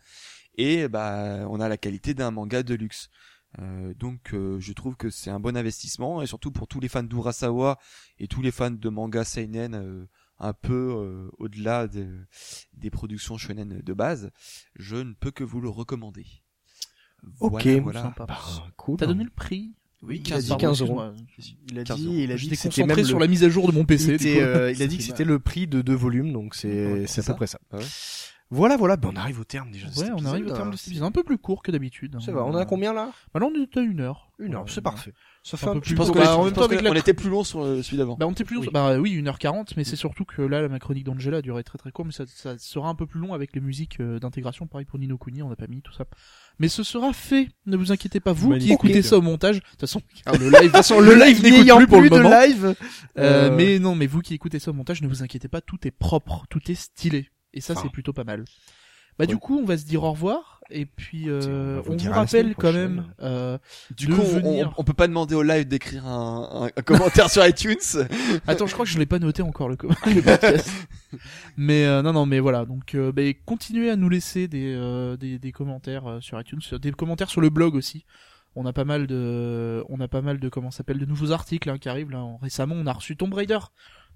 Et bah on a la qualité d'un manga de luxe. Euh, donc euh, je trouve que c'est un bon investissement et surtout pour tous les fans d'Urasawa et tous les fans de manga seinen euh, un peu euh, au-delà de- des productions shonen de base, je ne peux que vous le recommander. Ok. Voilà. Bah, cool. T'as donné le prix? Oui, Il a dit 15 15 euros. Il a 15 dit, euros. il a dit que c'était même concentré le- sur la mise à jour de mon PC. il, euh, il a dit que c'était le prix de deux volumes, donc c'est c'est à ça. peu près ça. Ah ouais. Voilà, voilà, ben on arrive au terme déjà. Ouais, on arrive au terme hein. de cet épisode. Un peu plus court que d'habitude. Ça va, on a combien là? Bah là, on est à une heure. Une heure, c'est parfait. Ça fait Un un, peu petit Je plus pense court. qu'on Bah, en je même pense temps, avec qu'on- la- on était plus long sur euh, celui d'avant. Bah on était plus Oui. bah oui 1h40 mais c'est surtout que là ma chronique d'Angela a duré très très court mais ça, ça sera un peu plus long avec les musiques euh, d'intégration. Pareil pour Nino Kuni on n'a pas mis tout ça. Mais ce sera fait. Ne vous inquiétez pas vous qui écoutez ça au montage. De toute façon <laughs> le live de toute façon, le live n'ayant n'écoute plus pour le moment. live. Euh, euh, mais non mais vous qui écoutez ça au montage ne vous inquiétez pas tout est propre tout est stylé. Et ça Ah. c'est plutôt pas mal. Bah du coup on va se dire au revoir et puis euh, on vous on rappelle quand même euh, Du coup, on, venir. on, on peut pas demander au live d'écrire un, un, un commentaire sur iTunes. <laughs> Attends, je crois que je l'ai pas noté encore le, <laughs> le podcast. mais euh, non, non, mais voilà. Donc, euh, bah, continuez à nous laisser des euh, des, des commentaires euh, sur iTunes, des commentaires sur le blog aussi. On a pas mal de, on a pas mal de comment ça s'appelle de nouveaux articles hein, qui arrivent là. En- Récemment, on a reçu Tomb Raider,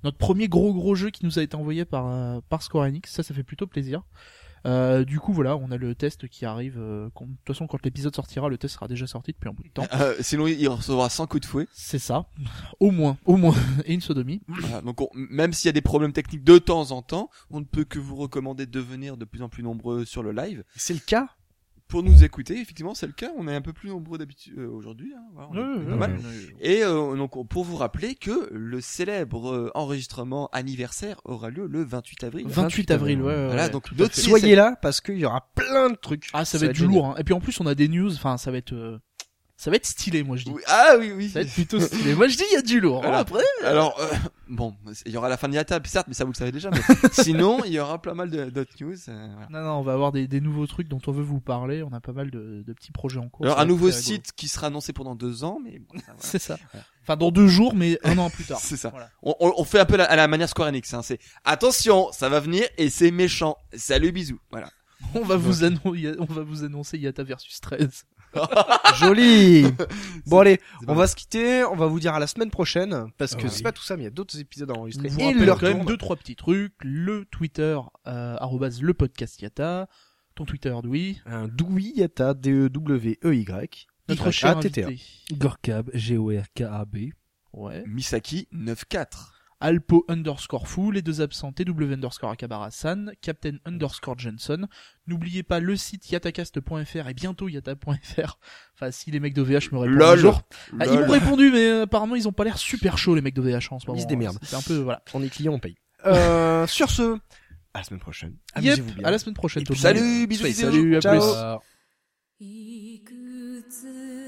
notre premier gros gros jeu qui nous a été envoyé par euh, par Square Enix. Ça, ça fait plutôt plaisir. Euh, du coup, voilà, on a le test qui arrive. euh, quand- de toute façon, quand l'épisode sortira, le test sera déjà sorti depuis un bout de temps. Euh, sinon, il recevra 100 coups de fouet. C'est ça, <laughs> au moins, au moins, <laughs> et une sodomie. Voilà, donc, on- même s'il y a des problèmes techniques de temps en temps, on ne peut que vous recommander de venir de plus en plus nombreux sur le live. c'est le cas. Pour nous écouter, effectivement, c'est le cas. On est un peu plus nombreux d'habitude euh, aujourd'hui. Hein. Voilà, on est mal. Et euh, donc pour vous rappeler que le célèbre euh, enregistrement anniversaire aura lieu le 28 avril. 28 avril, ouais. ouais, Voilà, ouais, donc Soyez là parce qu'il y aura plein de trucs. Ah, ça va être du lourd. Hein. Et puis en plus, on a des news. Enfin, ça va être, euh, ça va être stylé, moi je dis. Oui, Ah oui, oui. Ça va être plutôt stylé. moi je dis, il y a du lourd. Voilà. Après, Alors, euh, bon, il y aura la fin de table, certes, mais ça vous le savez déjà. Mais <laughs> sinon, il y aura pas mal d'autres news. euh, voilà. non, non, on va avoir des, des nouveaux trucs dont on veut vous parler. On a pas mal de, de petits projets en cours. Alors, un nouveau site qui sera annoncé pendant deux ans, mais bon, ça, voilà. <laughs> C'est ça. Enfin, dans deux jours, mais un an plus tard. <laughs> c'est ça. On, fait un peu la- à la manière Square Enix. Hein. C'est attention, ça va venir et c'est méchant. Salut, bisous. Voilà. On va vous on va vous annoncer Yata versus 13. <laughs> Joli. Bon allez, on va se quitter. On va vous dire à la semaine prochaine parce que Ah oui. c'est pas tout ça, mais il y a d'autres épisodes à enregistrer. vous Et rappelle leur quand même deux trois petits trucs. Le Twitter euh, arrobase le podcast Yata. Ton Twitter, Louis. Un Doui Yata D E W E Y. Notre cher Y-A-T-T-A. invité. Gorkab, G-O-R-K-A-B. Ouais. Misaki 9-4. Alpo underscore fou, les deux absentés, W underscore Akabarasan, Captain underscore Jensen. N'oubliez pas le site yatacast.fr et bientôt yata.fr. Enfin, si les mecs d'OVH me répondent un jour. Ah, ils m'ont répondu, mais euh, apparemment ils ont pas l'air super chauds les mecs d'OVH en ce moment. Ils se démerdent. C'est un peu, voilà. On est client, on paye. Euh, sur ce, à la semaine prochaine. Yep, bien. à la semaine prochaine. Tout le salut, bisous, salut, salut, à Ciao. plus.